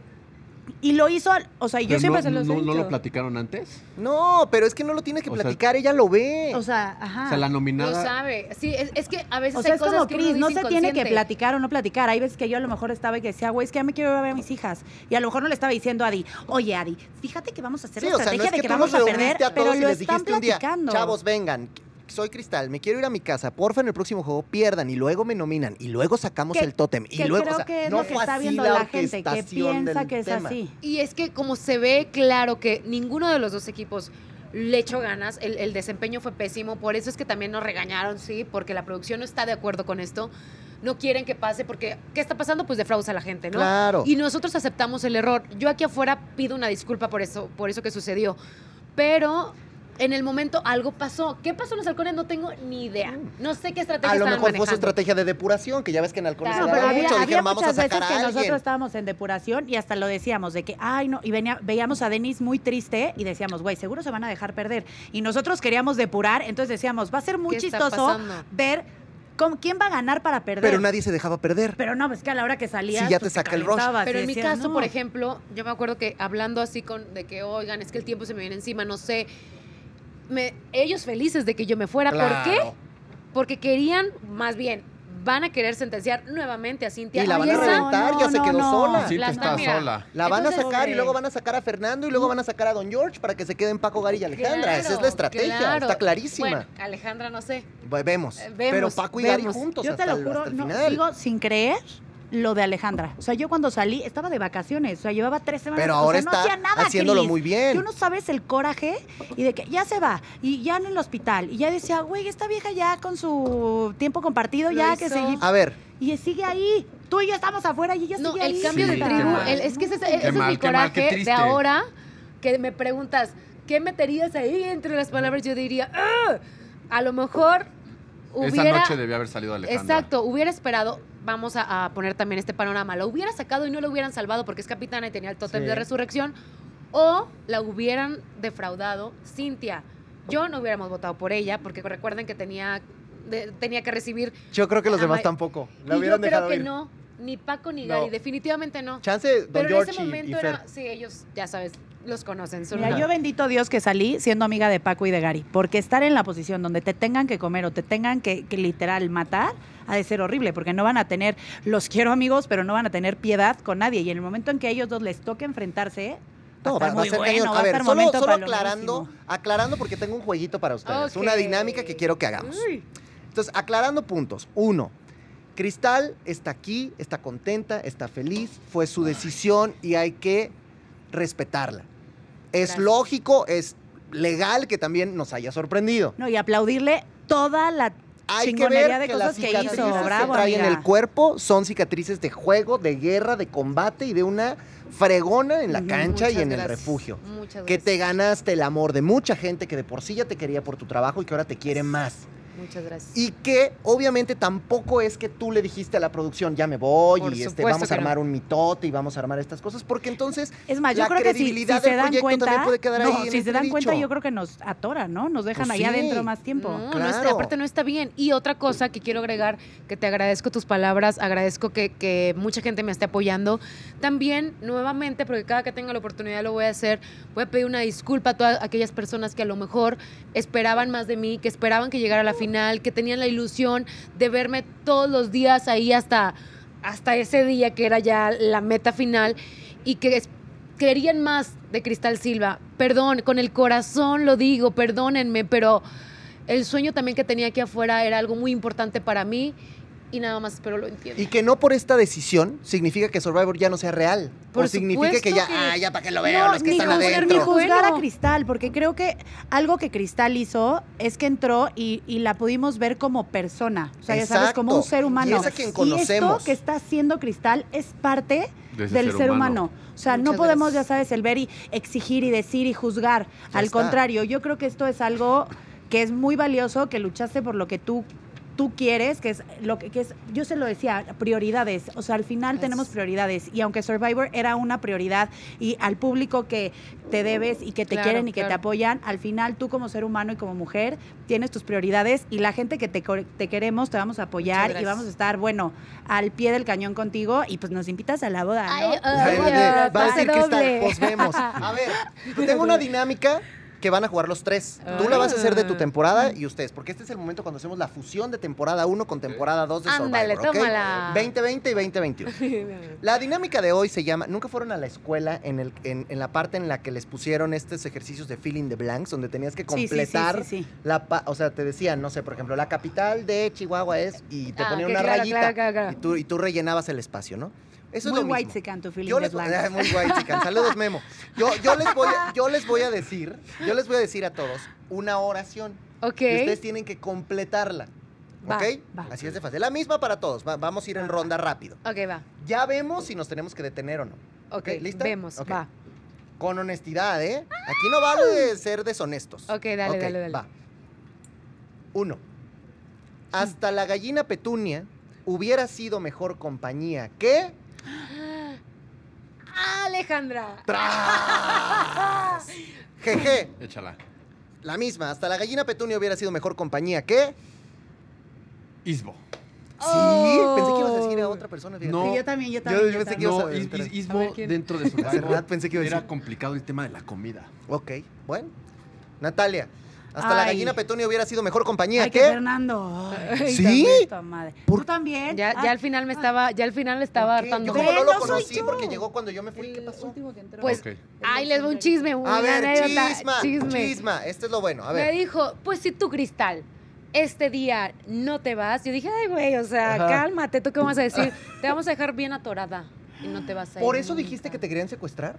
y lo hizo, al- o sea, yo Pero siempre no, se los he no, ¿No lo platicaron antes? No, pero es que no lo tienes que O sea- platicar, ella lo ve. O sea, ajá. O sea, la Lo nominada. sabe. Sí, es, es que a veces O sea, hay es cosas como que Cris, no se tiene que platicar o no platicar. Hay veces que yo a lo mejor estaba y que decía, güey, es que ya me quiero ir a ver a mis hijas. Y a lo mejor no le estaba diciendo a Adi, oye, Adi, fíjate que vamos a hacer Sí, la o sea, no estrategia es de que vamos a perder, a pero todos y lo les están dijiste un día, platicando. chavos, vengan, soy Cristal, me quiero ir a mi casa, porfa en el próximo juego pierdan y luego me nominan y luego sacamos Que- el tótem y que luego, creo o sea, que es no lo que fue está así viendo la la gente, que piensa que es tema. así. Y es que como se ve claro que ninguno de los dos equipos le echó ganas, el, el desempeño fue pésimo, por eso es que también nos regañaron, sí, porque la producción no está de acuerdo con esto, no quieren que pase, porque ¿qué está pasando? Pues defraudas a la gente, ¿no? Claro. Y nosotros aceptamos el error. Yo aquí afuera pido una disculpa por eso, por eso que sucedió, pero en el momento algo pasó. ¿Qué pasó en los halcones? No tengo ni idea. No sé qué estrategia a lo mejor fue su estrategia de depuración, que ya ves que en Halcones Claro, se No, daba pero había, mucho, había dijeron, vamos a muchas veces sacar que a nosotros estábamos en depuración y hasta lo decíamos de que, ay, no, y venía, veíamos a Denis muy triste y decíamos, güey, seguro se van a dejar perder. Y nosotros queríamos depurar, entonces decíamos, va a ser muy ¿Qué está chistoso ver quién va a ganar para perder. Pero nadie se dejaba perder. Pero no, es que a la hora que salías, Sí, ya pues, te saca el rush. Pero en mi caso, no. por ejemplo, yo me acuerdo que hablando así con de que, oigan, es que el tiempo se me viene encima, no sé. Me, ellos felices de que yo me fuera. ¿Por qué? Porque querían, más bien, van a querer sentenciar nuevamente a Cintia. Y la van a reventar, ya no, se no, quedó no. sola. Sí, La te está, sola. La van a sacar y eh, luego van a sacar a Fernando y luego van a sacar a Don George para que se queden Paco Gary y Alejandra. Esa es la estrategia, claro. está clarísima. Bueno, Alejandra, no sé. Ve- Vemos. Eh, vemos, Pero Paco y Gary juntos Yo te hasta, lo el- juro, hasta el no, final. digo sin creer lo de Alejandra. O sea, yo cuando salí estaba de vacaciones, o sea, llevaba tres semanas. Pero o ahora sea, no está hacía nada, haciéndolo Cris. muy bien. Tú no sabes el coraje y de que ya se va y ya en el hospital y ya decía, güey, esta vieja ya con su tiempo compartido, Lo ya que hizo. se A ver, y sigue ahí. Tú y yo estamos afuera y ella No, sigue ahí. el cambio Sí, de tribu, el- es que ese, es- ese es mal, mi mal, coraje de ahora, que me preguntas, ¿qué meterías ahí entre las palabras? Yo diría, "Ah". a lo mejor Esa noche debía haber salido Alejandra. Exacto, hubiera esperado, vamos a, a poner también este panorama, la hubiera sacado y no lo hubieran salvado porque es capitana y tenía el tótem Sí. de resurrección, o la hubieran defraudado Cintia. Yo no hubiéramos votado por ella porque recuerden que tenía, de- tenía que recibir... Yo creo que los demás tampoco. La y yo hubieran creo dejado que ir. no, ni Paco ni No. Gary, definitivamente no. Chance, Don Pero en George ese y- momento y era, sí, ellos, ya sabes, los conocen. son Mira, una- yo bendito Dios que salí siendo amiga de Paco y de Gary, porque estar en la posición donde te tengan que comer o te tengan que, que literal matar ha de ser horrible, porque no van a tener, los quiero amigos, pero no van a tener piedad con nadie. Y en el momento en que a ellos dos les toque enfrentarse, No, va va, a a ser bueno, va A a ver, estar solo, momento solo palomerísimo. aclarando, aclarando porque tengo un jueguito para ustedes. Una dinámica que quiero que hagamos. Uy. Entonces, aclarando puntos. Uno, Cristal está aquí, está contenta, está feliz, fue su decisión y hay que respetarla. Es Gracias. lógico, es legal que también nos haya sorprendido. no, y aplaudirle toda la Hay que chingonería ver de que las cosas que cicatrices hizo. que Bravo, trae en el cuerpo son cicatrices de juego, de guerra, de combate y de una fregona en la cancha y en el gracias. refugio. Muchas Que te gracias. ganaste el amor de mucha gente que de por sí ya te quería por tu trabajo y que ahora te quiere más. Muchas gracias. Y que obviamente tampoco es que tú le dijiste a la producción, ya me voy Por y este, vamos a que no. armar un mitote y vamos a armar estas cosas, porque entonces Es más, la yo creo que si, si credibilidad se del dan proyecto cuenta, también puede quedar no, ahí en si se dan cuenta, yo creo que nos atoran, ¿no? Nos dejan Pues allá sí. adentro más tiempo. No, no está- Claro. aparte no está bien. Y otra cosa que quiero agregar, que te agradezco tus palabras, agradezco que, que mucha gente me esté apoyando. También, nuevamente, porque cada que tenga la oportunidad lo voy a hacer, voy a pedir una disculpa a todas aquellas personas que a lo mejor esperaban más de mí, que esperaban que llegara a la que tenían la ilusión de verme todos los días ahí hasta, hasta ese día que era ya la meta final y que querían más de Cristal Silva. Perdón, con el corazón lo digo, perdónenme, pero el sueño también que tenía aquí afuera era algo muy importante para mí y nada más espero lo entiendan. y que no por esta decisión significa que Survivor ya no sea real. Por o significa que ya, que- ah, ya para que lo vean No, los que ni están juzgar, adentro. ni juzgar a. Cristal, porque creo que algo que Cristal hizo es que entró y, y la pudimos ver como persona. O sea, ya sabes, como un ser humano. Y es a quien Y conocemos. esto que está haciendo Cristal es parte del ser ser, humano. humano. O sea, no podemos, gracias. ya sabes, el ver y exigir y decir y juzgar. Ya Al está. contrario, yo creo que esto es algo que es muy valioso, que luchaste por lo que tú tú quieres, que es lo que, que es, yo se lo decía, prioridades. O sea, al final tenemos es. prioridades. Y aunque Survivor era una prioridad y al público que te debes y que te Claro, quieren y que te apoyan, al final tú como ser humano y como mujer tienes tus prioridades y la gente que te, te queremos te vamos a apoyar y vamos a estar, bueno, al pie del cañón contigo y pues nos invitas a la boda, ¿no? Ay, Ay, ay, va a decir que está, pues vemos. A ver, tengo una dinámica que van a jugar los tres. Tú la vas a hacer de tu Ah. temporada y ustedes, porque este es el momento cuando hacemos la fusión de temporada 1 con temporada 2 de Ándale, Survivor, ¿ok? tómala. 2020 y 2021. La dinámica de hoy se llama, nunca fueron a la escuela en, el, en, en la parte en la que les pusieron estos ejercicios de filling the blanks, donde tenías que Sí, sí, sí, completar sí, la, o sea, te decían, no sé, por ejemplo, la capital de Chihuahua es, y te Ah, ponían una claro, rayita, claro, claro, claro. Y, tú, y tú rellenabas el espacio, ¿no? Eso Muy es lo white mismo. canto, feeling Yo les, muy white. Saludos, Memo. Yo, yo, les voy a, yo les voy a decir, yo les voy a decir a todos una oración. Ok. Y ustedes tienen que completarla. Va, ¿Ok? va. Así es de fácil. La misma para todos. Va- vamos a ir en ronda rápido. Ok, va. Ya vemos si nos tenemos que detener o no. Ok, ¿lista? vemos, Ok. va. Con honestidad, ¿eh? Aquí no vale ser deshonestos. Ok, dale, dale, dale. Va. Uno. Hasta la gallina petunia hubiera sido mejor compañía que. Alejandra. ¡Tras! Jeje. Échala. La misma. Hasta la gallina petunia hubiera sido mejor compañía que. Isbo. Sí, Oh. pensé que ibas a decir a otra persona. fíjate. No. Sí, yo también, yo también. yo yo pensé que ibas No, a Is-. Is- A ver, Isbo dentro de su rato pensé que iba a Era decir. complicado el tema de la comida. Ok, bueno. Natalia. Hasta la Ay. gallina petunia hubiera sido mejor compañía Ay, que que. Fernando. Ay, ¿Sí? puta madre. ¿Por- ¿Tú también? Ya, Ah, ya al final me estaba, ya al final le estaba hartando. Yo como Ve, no lo no soy conocí yo. porque llegó cuando yo me fui. ¿Qué el pasó? último que entró. Pues, Ok. Ay, les doy un chisme, una A ver, anécdota. chisma, chisme. chisma. Este es lo bueno. A Me ver. dijo, pues si tú, Cristal, este día no te vas. Yo dije, ay, güey, o sea, Ajá. cálmate, ¿tú qué vas a decir? Te vamos a dejar bien atorada y no te vas a ir. ¿Por eso dijiste nunca". que te querían secuestrar?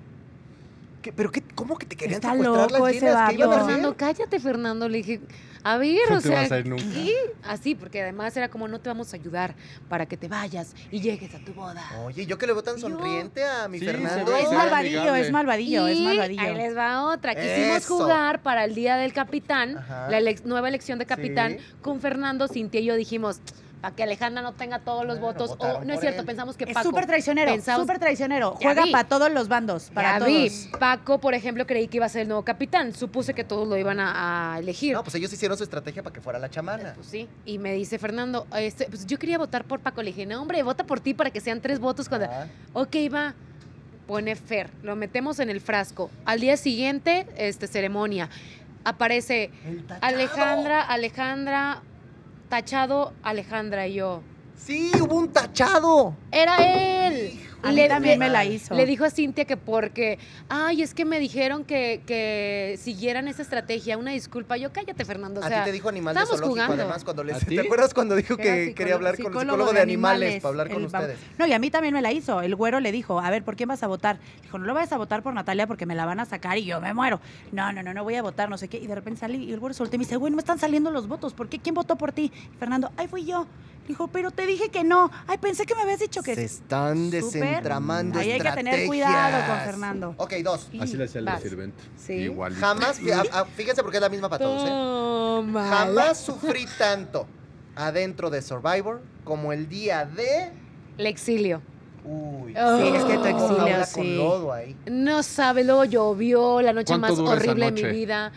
¿Qué- ¿Pero qué, cómo que te querían Está secuestrar loco las ese llenas? ¿Qué Yo, iban a vato. hacer? Fernando, cállate, Fernando. Le dije, a ver, No o te sea, vas a ir nunca. ¿qué? Así, porque además era como, no te vamos a ayudar para que te vayas y llegues a tu boda. Oye, yo que le veo tan Yo- sonriente a mi Sí, Fernando. ve- Es se ve malvadillo, amigable. es malvadillo, es Y malvadillo. Ahí les va otra. Quisimos Eso. jugar para el día del capitán, Ajá. la elec- nueva elección de capitán, Sí. con Fernando, Cintia y yo dijimos, para que Alejandra no tenga todos los votos. O no es cierto, él. pensamos que Es Paco. súper traicionero, pensamos- súper traicionero. Juega para todos los bandos, para Ya todos. vi. Paco, por ejemplo, creí que iba a ser el nuevo capitán. Supuse que todos lo iban a, a elegir. No, pues ellos hicieron su estrategia para que fuera la chamana. Pues sí. Y me dice Fernando, este, pues yo quería votar por Paco. Le dije, no, hombre, vota por ti para que sean tres votos. Cuando... Ah, Ok, va. Pone Fer, lo metemos en el frasco. Al día siguiente, este, ceremonia. Aparece. Alejandra, Alejandra, tachado, Alejandra y yo. Sí, hubo un tachado. ¡Era él! A mí también me la hizo. Le dijo a Cintia que porque, ay, es que me dijeron que, que siguieran esa estrategia. Una disculpa. Yo, cállate, Fernando. O a ti te dijo animal de estamos zoológico, jugando. además, cuando les... ¿Te acuerdas cuando dijo Era que quería hablar con el psicólogo de animales, animales, para hablar con ustedes? No, y a mí también me la hizo. El güero le dijo, a ver, ¿por quién vas a votar? Dijo, no lo vayas a votar por Natalia porque me la van a sacar y yo me muero. No, no, no, no voy a votar, no sé qué. Y de repente salí y el güero solté y me dice, güey, no me están saliendo los votos. ¿Por qué? ¿Quién votó por ti? Y Fernando, ay, fui yo. Dijo, pero te dije que no. Ay, pensé que me habías dicho que Se están Súper. desentramando Ahí hay que tener estrategias. cuidado con Fernando. Ok, dos. Así le hacía el Vas. sirvente. Sí. Igual. Jamás, a- a- fíjense porque es la misma para todos, ¿eh? Toma. Jamás sufrí tanto adentro de Survivor como el día de... El exilio. Uy. Oh. Sí, es que tu exilio, con sí. lodo ahí. No sabe, luego llovió, la noche ¿Cuánto más dura esa horrible de mi noche? vida.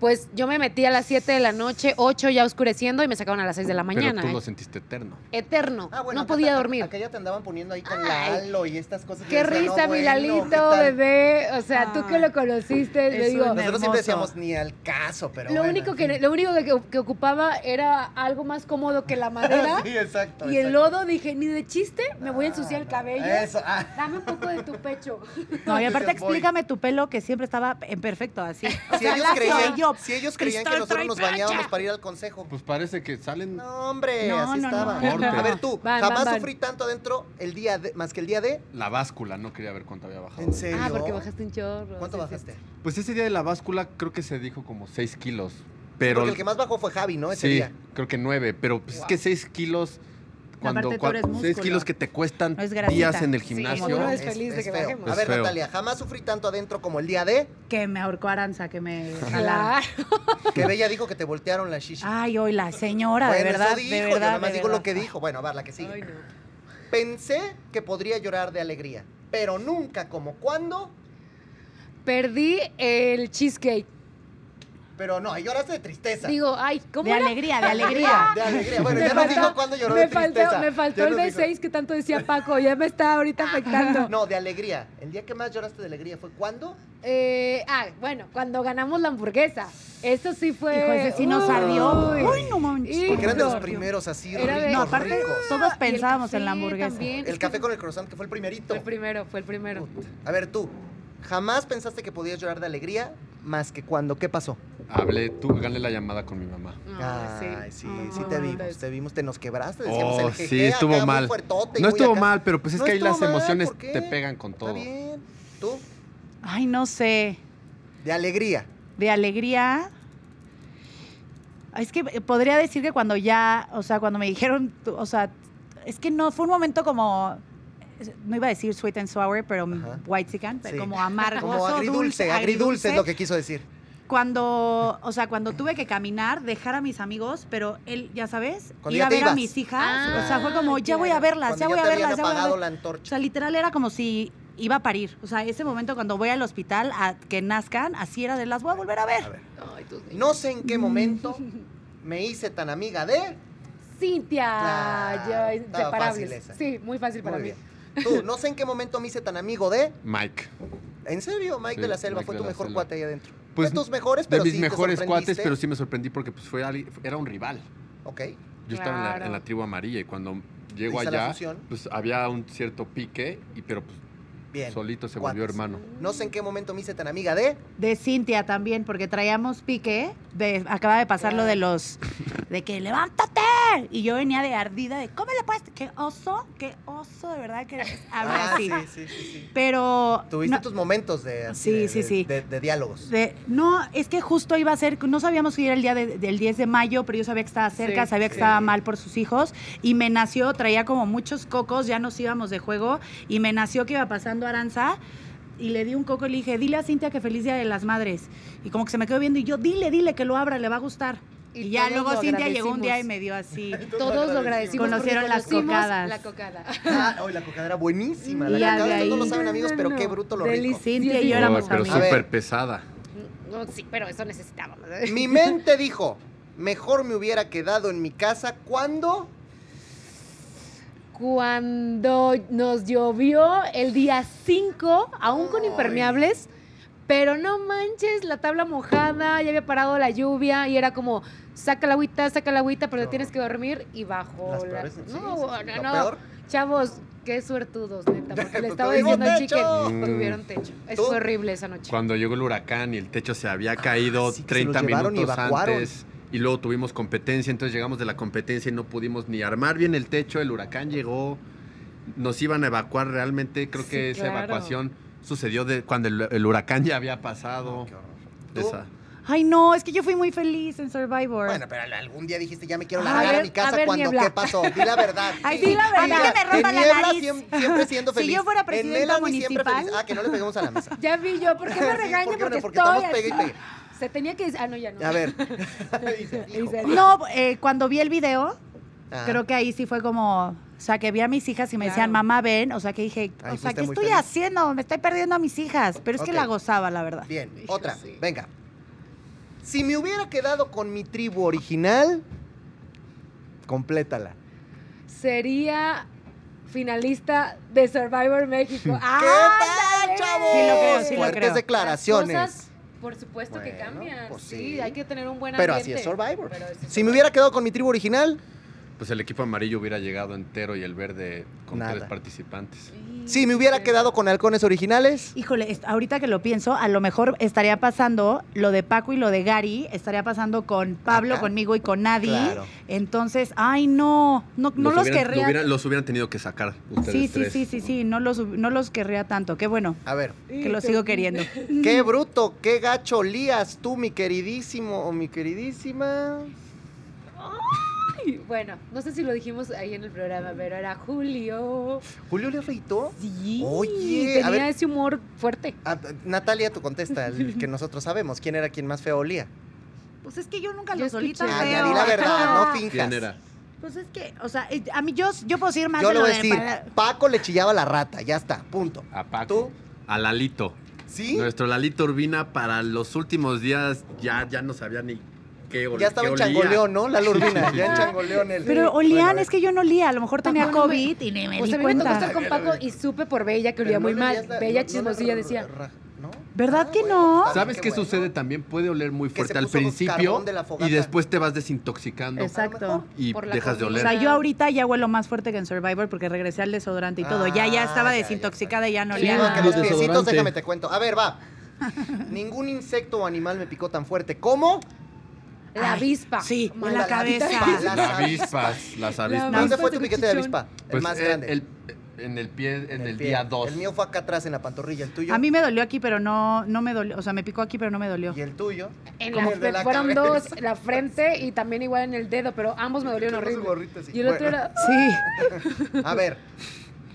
Pues yo me metí a las 7 de la noche, 8 ya oscureciendo y me sacaron a las 6 de la mañana. Pero tú ¿eh? lo sentiste eterno. Eterno. Ah, bueno, no podía te- dormir. Acá ya te andaban poniendo ahí con la halo y estas cosas. que Qué risa, no, mi bueno, ¿qué Lalito, bebé. O sea, tú que lo conociste, le digo. Nosotros siempre decíamos ni al caso, pero Lo bueno, único, que, lo único que, que ocupaba era algo más cómodo que la madera. sí, exacto. y el lodo, dije, ni de chiste, me voy a ensuciar el cabello. Eso, ah. Dame un poco de tu pecho. No, y aparte explícame tu pelo que siempre estaba en perfecto, así. O sea, ellos, creían, si ellos creían que nosotros nos bañábamos para ir al consejo. Pues parece que salen. No, hombre, No, así no, estaba. Corte. A ver, tú, Van, jamás van, van. sufrí tanto adentro el día de, más que el día de. La báscula, no quería ver cuánto había bajado. ¿En serio? Ah, porque bajaste un chorro. ¿Cuánto sí, bajaste? sí. Pues ese día de la báscula creo que se dijo como 6 kilos. Pero. Porque el que más bajó fue Javi, ¿no? Ese sí, día. creo que 9. Pero pues, es que 6 kilos. Cuando, Aparte tú cua- eres seis músculo. kilos que te cuestan No días en el Sí, gimnasio. como uno es feliz de que bajemos. A ver, feo. Natalia, jamás sufrí tanto adentro como el día de Que me ahorcó Aranza, que me jalaron. Claro. que Bella dijo que te voltearon la shishi. Ay, hoy la señora, bueno, de verdad, eso dijo, de yo verdad. nada más digo verdad. lo que dijo. Bueno, a ver, la que sigue. Ay, no. Pensé que podría llorar de alegría, pero nunca como cuando. Perdí el cheesecake. Pero no, ahí lloraste de tristeza. Digo, ay, ¿cómo De era? alegría, de alegría. De alegría. Bueno, Me ya nos faltó- dijo cuando lloró me de faltó, tristeza. Me faltó Ya el nos dijo. B6 que tanto decía Paco, ya me está ahorita afectando. No, de alegría. El día que más lloraste de alegría fue cuando. Eh, ah, bueno, cuando ganamos la hamburguesa. Eso sí fue. Hijo, ese sí nos ardió. Uy. Uy, no manches. Porque eran de los primeros así Era de- ricos, No, aparte, ricos. todos pensábamos en la hamburguesa. también. El Es café que con el croissant, que fue el primerito. Fue el primero, fue el primero. Puta. A ver, tú, jamás pensaste que podías llorar de alegría más que cuando. ¿Qué pasó? Hablé, tú, gané la llamada con mi mamá. Ay, sí, Ay, sí te vimos, te vimos, te nos quebraste, decíamos Oh, el jeje sí, estuvo acá, mal. fuertote No estuvo acá. mal, pero pues es No que ahí las mal, emociones te pegan con todo. Está bien. ¿Tú? Ay, no sé. De alegría. De alegría. Es que eh, podría decir que cuando ya, o sea, cuando me dijeron, o sea, es que no, fue un momento como, no iba a decir sweet and sour, pero Ajá. white chicken, pero Sí. como amargo. Como agridulce, agridulce es lo que quiso decir. Cuando, o sea, cuando tuve que caminar, dejar a mis amigos, pero él, ya sabes, Cuando ya a ver a mis hijas, Ah, o sea, fue como, ya voy a verlas, Cuando ya voy ya a verlas, ya voy a ver- la O antorcha. sea, literal era como si iba a parir. O sea, ese momento cuando voy al hospital a que nazcan, así era de las voy a volver a ver. A ver. Ay. No sé en qué momento me hice tan amiga de... Cintia. Claro, yo, esa. Sí, muy fácil para Muy mí. Tú, no sé en qué momento me hice tan amigo de... Mike. ¿En serio? Mike Sí, de la Selva Mike fue de tu mejor Selva. cuate ahí adentro. Pues, de tus mejores, De pero mis sí te mejores cuates, pero sí me sorprendí porque pues fue alguien- era un rival. Ok. Yo estaba en la, en la tribu amarilla y cuando llego allá, pues había un cierto pique, y pero pues Bien. solito se volvió Cuates. hermano. No sé en qué momento me hice tan amiga de... De Cintia también, porque traíamos pique. De, acaba de pasar lo de los de que levántate. Y yo venía de ardida de, ¿cómo le puedes? Qué oso, qué oso, de verdad que habla Ah, así. sí, sí, sí, sí. Pero. Tuviste no- tus momentos de, así Sí, de- sí, de- sí. de- de diálogos. de- no, es que justo iba a ser, no sabíamos que era el día de- del 10 de mayo, pero yo sabía que estaba cerca, Sí, sabía que estaba mal por sus hijos y me nació, traía como muchos cocos, ya nos íbamos de juego y me nació que iba pasando Aranza y le di un coco y le dije, dile a Cintia que feliz día de las madres. Y como que se me quedó viendo y yo, dile, dile que lo abra, le va a gustar. Y Y, ya luego Cintia llegó un día y me dio así. Todos lo agradecimos. Conocieron las cocadas. La cocada. Ah, la cocada era buenísima. La cocada, ustedes no lo saben, amigos, pero qué bruto lo rico. Cintia y sí, yo éramos No, pero súper pesada. No, sí, pero eso necesitábamos. Mi mente dijo, mejor me hubiera quedado en mi casa cuando... Cuando nos llovió el día 5, aún con impermeables, pero no manches, la tabla mojada, ya había parado la lluvia y era como, saca la agüita, saca la agüita, pero te tienes que dormir y bajo Las la... peores, no, sí, no, no. peor. Chavos, qué suertudos, neta, porque le estaba diciendo al techo. chicken, tuvieron techo. Fue horrible esa noche. Cuando llegó el huracán y el techo se había caído Ah, sí, que se 30 los llevaron y minutos evacuaron. antes. Y luego tuvimos competencia, entonces llegamos de la competencia y no pudimos ni armar bien el techo. El huracán llegó, nos iban a evacuar realmente. Creo Sí, que esa claro. evacuación sucedió de cuando el, el huracán ya había pasado. Qué horror. ¿Tú? Esa. Ay, no, es que yo fui muy feliz en Survivor. Bueno, pero algún día dijiste, ya me quiero A largar a, ver, mi a casa ver, cuando, Niebla. ¿qué pasó? Di la verdad. Ay, di la verdad, Diga, que me rompa en la nariz. siem- siempre siendo Si feliz. yo fuera En presidenta siempre municipal. feliz. Ah, que no le peguemos a la mesa. Ya vi yo, ¿por qué me Sí, regaña? ¿por qué no? porque, Porque estamos pegue y pegue. Se tenía que decir, ah, no, ya no. A ver. No, eh, cuando vi el video, Ah. creo que ahí sí fue como, o sea, que vi a mis hijas y me Claro. decían, mamá, ven, o sea, que dije, Ahí o sea, ¿qué estoy feliz. haciendo? Me estoy perdiendo a mis hijas, pero es que la gozaba, la verdad. Bien, otra. sí. Venga. Si me hubiera quedado con mi tribu original, complétala. Sería finalista de Survivor México. ¡Ah, ¿Qué tal, chavos? Sí lo creo, sí lo Fuertes creo. declaraciones. Por supuesto que cambian. pues sí. sí. hay que tener un buen Pero ambiente. así es Survivor. Pero es Si me hubiera quedado con mi tribu original, Pues el equipo amarillo hubiera llegado entero y el verde con Nada. tres participantes. Sí, si me hubiera quedado con halcones originales, Híjole, ahorita que lo pienso, a lo mejor estaría pasando lo de Paco y lo de Gary, estaría pasando con Pablo, Acá. conmigo y con Nadie. Claro. Entonces, ay, no, no, no los, hubieran, querría. lo hubieran- los hubieran tenido que sacar ustedes sí, sí, tres. sí, sí, sí, no los, no los querría tanto. Qué bueno, a ver, que los sigo queriendo. qué bruto, qué gacho lías tú, mi queridísimo o mi queridísima. Ay, Bueno, no sé si lo dijimos ahí en el programa, pero era Julio. ¿Julio le afeitó? Sí. Oye, a tenía ver. ese humor fuerte. Ah, Natalia, tú contesta, el que nosotros sabemos. ¿Quién era quien más feo olía? Pues es que yo nunca Yo. Ah, ya feo. di la verdad, no finjas. ¿Quién era? Pues es que, o sea, eh, a mí yo, yo puedo decir más Yo de lo voy a de decir, para- Paco le chillaba la rata, ya está, punto. A Paco. ¿Tú? A Lalito. ¿Sí? Nuestro Lalito Urbina para los últimos días ya, ya no sabía ni qué ol- Ya estaba qué en changoleón, ¿no? La Urbina, ya en changoleón. El... Pero Sí. olían, Bueno, es que yo no olía, a lo mejor tenía no me- COVID y ni me Pues di me tocó cuenta. estar con Paco y supe por Bella que olía muy mal. la- Bella chismosilla decía. ¿Verdad Ah, que bueno, no? ¿Sabes qué bueno. sucede también? Puede oler muy fuerte al principio de y después te vas desintoxicando Exacto. y Por la dejas de comida. O oler. sea, yo ahorita ya huelo más fuerte que en Survivor porque regresé al desodorante y todo. ya, ya Ah, estaba ya, ya desintoxicada y ya no Sí, olía nada. que los piecitos, déjame te cuento. A ver, va. Ningún insecto o animal me picó tan fuerte como La Ay, avispa. sí, en Mala la cabeza. avispa, Las las avispas, las avispas. La ¿Dónde fue tu piquete de avispa? el Pues, más eh, grande. el- en el pie, en el, pie. día 2. El mío fue acá atrás en la pantorrilla, el tuyo. A mí me dolió aquí, pero no, no me dolió. O sea, me picó aquí, pero no me dolió. Y el tuyo. En Como la, el de la fueron cabeza. dos, la frente y también igual en el dedo, pero ambos me dolieron horrible. gorrito así. Y el otro era. Sí. A ver.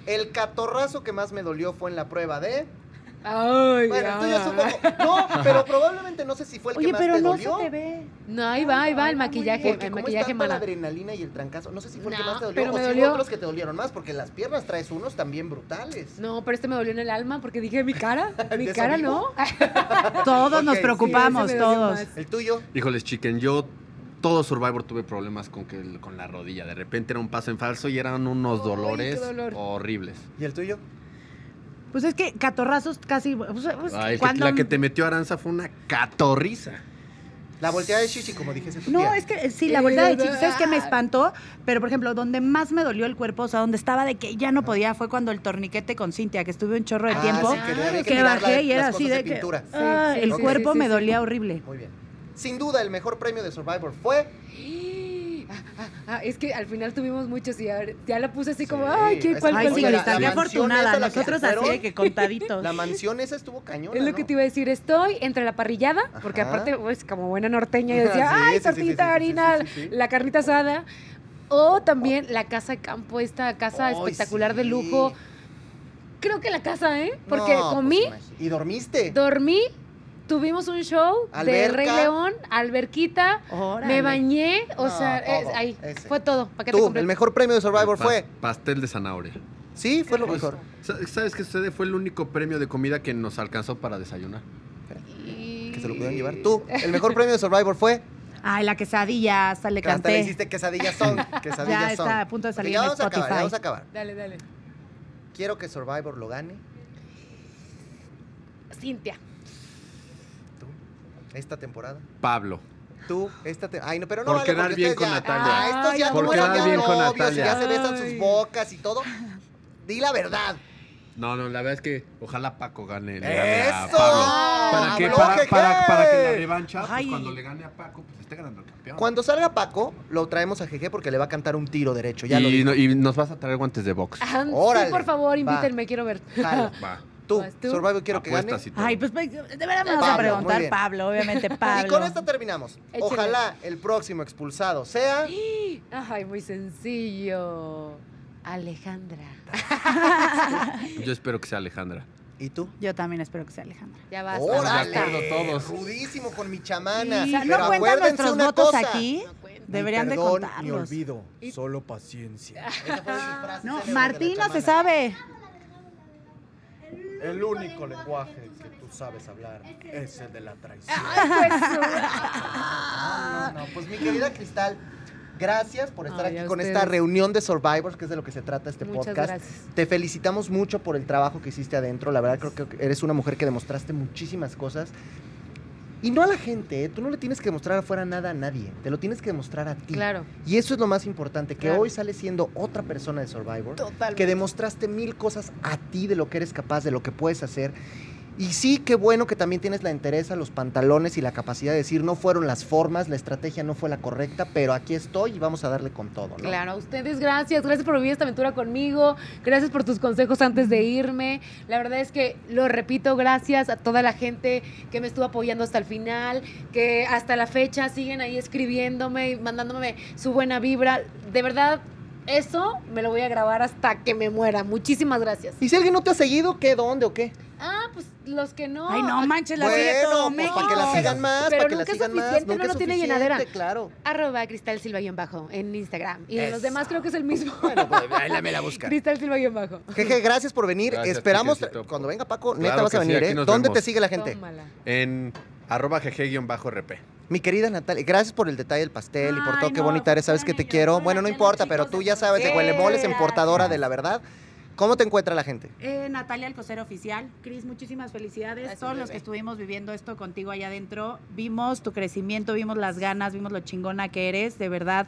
El catorrazo que más me dolió fue en la prueba de. Ay, Bueno, tuyo ya. supongo. No, pero probablemente no sé si fue el que Oye, más pero te no dolió. se te ve. No, ahí va, ahí va el maquillaje, Porque el como es maquillaje tanta la adrenalina y el trancazo, no sé si fue el que No, más te dolió pero o me si hubo dolió- otros que te dolieron más, porque las piernas traes unos también brutales. No, pero este me dolió en el alma porque dije, mi cara, mi ¿De cara eso no. Todos Ok, nos sí, preocupamos, ese me dolió todos. más. El tuyo. Híjoles, chicken, yo todo Survivor tuve problemas con, que, con la rodilla. De repente era un paso en falso y eran unos Ay, dolores dolor. horribles. ¿Y el tuyo? Pues es que catorrazos casi. pues, pues, Ay, que- cuando- la que te metió Aranza fue una catorriza. La volteada de chichi, como dijese tu No, tía. es que eh, sí, la vuelta de chichis es que me espantó, pero por ejemplo, donde más me dolió el cuerpo, o sea, donde estaba de que ya no podía, fue cuando el torniquete con Cintia, que estuve un chorro de Ah, tiempo, sí, que la- bajé y era así de de que pintura. ah, Sí, sí, el cuerpo sí, me sí. dolía horrible. Muy bien. Sin duda, el mejor premio de Survivor fue. Ah, es que al final tuvimos muchos y ya la puse así como, Sí, ay, ¿qué, ¿cuál Ay, sí, la- afortunada. Nosotros así de que contaditos. La mansión esa estuvo cañona, Es lo ¿no? que te iba a decir, estoy entre la parrillada, porque Ajá. aparte, pues, como buena norteña, yo decía, Sí, ay, tortita sí, sí, de harina, sí, sí, sí. la carnita asada, o también la casa de campo, esta casa espectacular de lujo. Creo que la casa, ¿eh? Porque No, pues, comí, ¿Y dormiste? dormí, tuvimos un show del Rey Alberca. León, alberquita, Órale. me bañé, o No, sea, es- todo, ahí, ese. fue todo, paquete Tú, completo. el mejor premio de Survivor fue. Pastel de zanahoria. Sí, fue lo Pues, mejor. sa- ¿Sabes qué sucede? Fue el único premio de comida que nos alcanzó para desayunar. Y- Que se lo pudieron llevar. Tú, el mejor premio de Survivor fue. Ay, la quesadilla, hasta le Hasta le canté. hiciste quesadillas son. Quesadillas Ya son. está a punto de salir Ya en vamos a acabar, ya vamos a acabar. Dale, dale. Quiero que Survivor lo gane. Cintia. Esta temporada. Pablo. Tú, esta temporada. Ay, no, pero no Por vale, quedar bien con ya- Natalia. Ah, estos ya por eran quedar bien con novios y Natalia. ya se besan sus bocas y todo. Di la verdad. No, no, la verdad es que ojalá Paco gane. le gane a ¡Eso! Pablo. ¿Para qué? ¡Habló, Para, para, para que la revancha, pues, cuando le gane a Paco, pues esté ganando el campeón. Cuando salga Paco, lo traemos a GG porque le va a cantar un tiro derecho. Ya y, no- y nos vas a traer guantes de box. Ah, Órale, sí, por favor, va. invítenme, quiero ver. Jalo. Va. Tú. Survivor quiero que gane. Apuestas y todo. Ay, pues de verdad me vas Pablo, a muy preguntar, bien. Pablo, obviamente Pablo. Y con esto terminamos. Échale. Ojalá el próximo expulsado sea. Ay, muy sencillo. Alejandra. Yo espero que sea Alejandra. ¿Y tú? Yo también espero que sea Alejandra. Ya basta. ¡Órale! de acuerdo todos. Rudísimo con mi chamana. Sí, o sea, Pero no cuentan acuérdense nuestros una votos cosa. aquí. No cuenta. Deberían de perdón, contarlos. Ni olvido, Y- solo paciencia. Esa fue de No, de la Martín no se chamana. sabe. El único lenguaje que tú sabes hablar es el de la traición. Ay, pues, No, no, no. Pues mi querida Cristal, gracias por estar Ay, aquí con esta reunión de Survivors, que es de lo que se trata este Muchas podcast. gracias. Te felicitamos mucho por el trabajo que hiciste adentro. La verdad creo que eres una mujer que demostraste muchísimas cosas. Y no a la gente, ¿eh? tú no le tienes que demostrar afuera nada a nadie, te lo tienes que demostrar a ti. Claro. Y eso es lo más importante, que Claro. hoy sales siendo otra persona de Survivor, Totalmente. que demostraste mil cosas a ti de lo que eres capaz, de lo que puedes hacer. Y sí, qué bueno que también tienes la entereza, los pantalones y la capacidad de decir, no fueron las formas, la estrategia no fue la correcta, pero aquí estoy y vamos a darle con todo. Claro, a ustedes gracias, gracias por vivir esta aventura conmigo, gracias por tus consejos antes de irme. La verdad es que lo repito, gracias a toda la gente que me estuvo apoyando hasta el final, que hasta la fecha siguen ahí escribiéndome y mandándome su buena vibra. De verdad, eso me lo voy a grabar hasta que me muera. Muchísimas gracias. Y si alguien no te ha seguido, ¿qué, dónde o qué? Ah, pues los que no. Ay, no manches, la sigue Bueno, todo pues para que la sigan más, Pero para que la sigan más. suficiente, Nunca no, es no tiene llenadera. claro. Arroba Cristal Silva guion bajo en Instagram. Y en los demás creo que es el mismo. Bueno, pues ahí la me la busca. Cristal Silva guion bajo. Jeje, gracias por venir. Gracias, Esperamos, cuando venga Paco, Claro neta vas a sí, venir, ¿eh? ¿Dónde vemos. te sigue la gente? Tómala. En arroba gg-rp. Mi querida Natalia, gracias por el detalle del pastel y por Ay, todo. Qué no, bonita eres, sabes que te quiero. Bueno, no importa, pero tú ya sabes, de entonces. Huele Moles, Gracias. importadora de la verdad. ¿Cómo te encuentra la gente? Eh, Natalia Alcocer Oficial. Cris, muchísimas felicidades. Gracias, Todos los que estuvimos viviendo esto contigo allá adentro, vimos tu crecimiento, vimos las ganas, vimos lo chingona que eres. De verdad,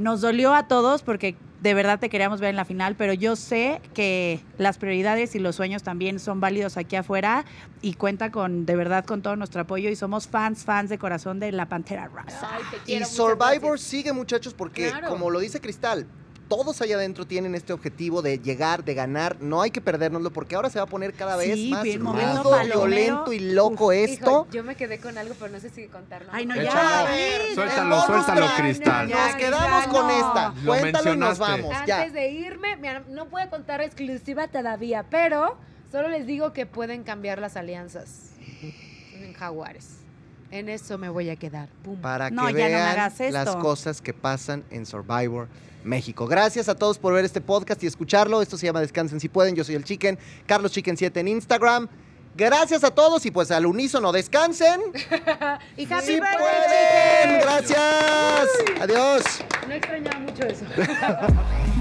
nos dolió a todos porque de verdad te queríamos ver en la final, pero yo sé que las prioridades y los sueños también son válidos aquí afuera y cuenta con, de verdad, con todo nuestro apoyo y somos fans, fans de corazón de la Pantera Rosa. Ay, te Y quiero, Survivor gracias. sigue, muchachos, porque Claro. como lo dice Cristal, todos allá adentro tienen este objetivo de llegar, de ganar. No hay que perdérnoslo porque ahora se va a poner cada vez Sí, más bien, rudo, violento y loco Uf, esto. hijo, yo me quedé con algo, pero no sé si contarlo. Ay, no, Échalo. ya. A ver, Suéltalo, suéltalo. Cristal. Ya, Nos quedamos ya con no. esta. Lo Cuéntalo y nos vamos. Ya. Antes de irme, mira, no puedo contar exclusiva todavía, pero solo les digo que pueden cambiar las alianzas en Jaguares. En eso me voy a quedar. Pum. para No, que ya no me vean hagas esto. las cosas que pasan en Survivor México. Gracias a todos por ver este podcast y escucharlo. Esto se llama Descansen si pueden. Yo soy el Chicken, Carlos Chicken 7 en Instagram. Gracias a todos y pues al unísono descansen. Y happy ¡Sí birthday, pueden! chicken. Gracias. Adiós. No extrañaba mucho eso.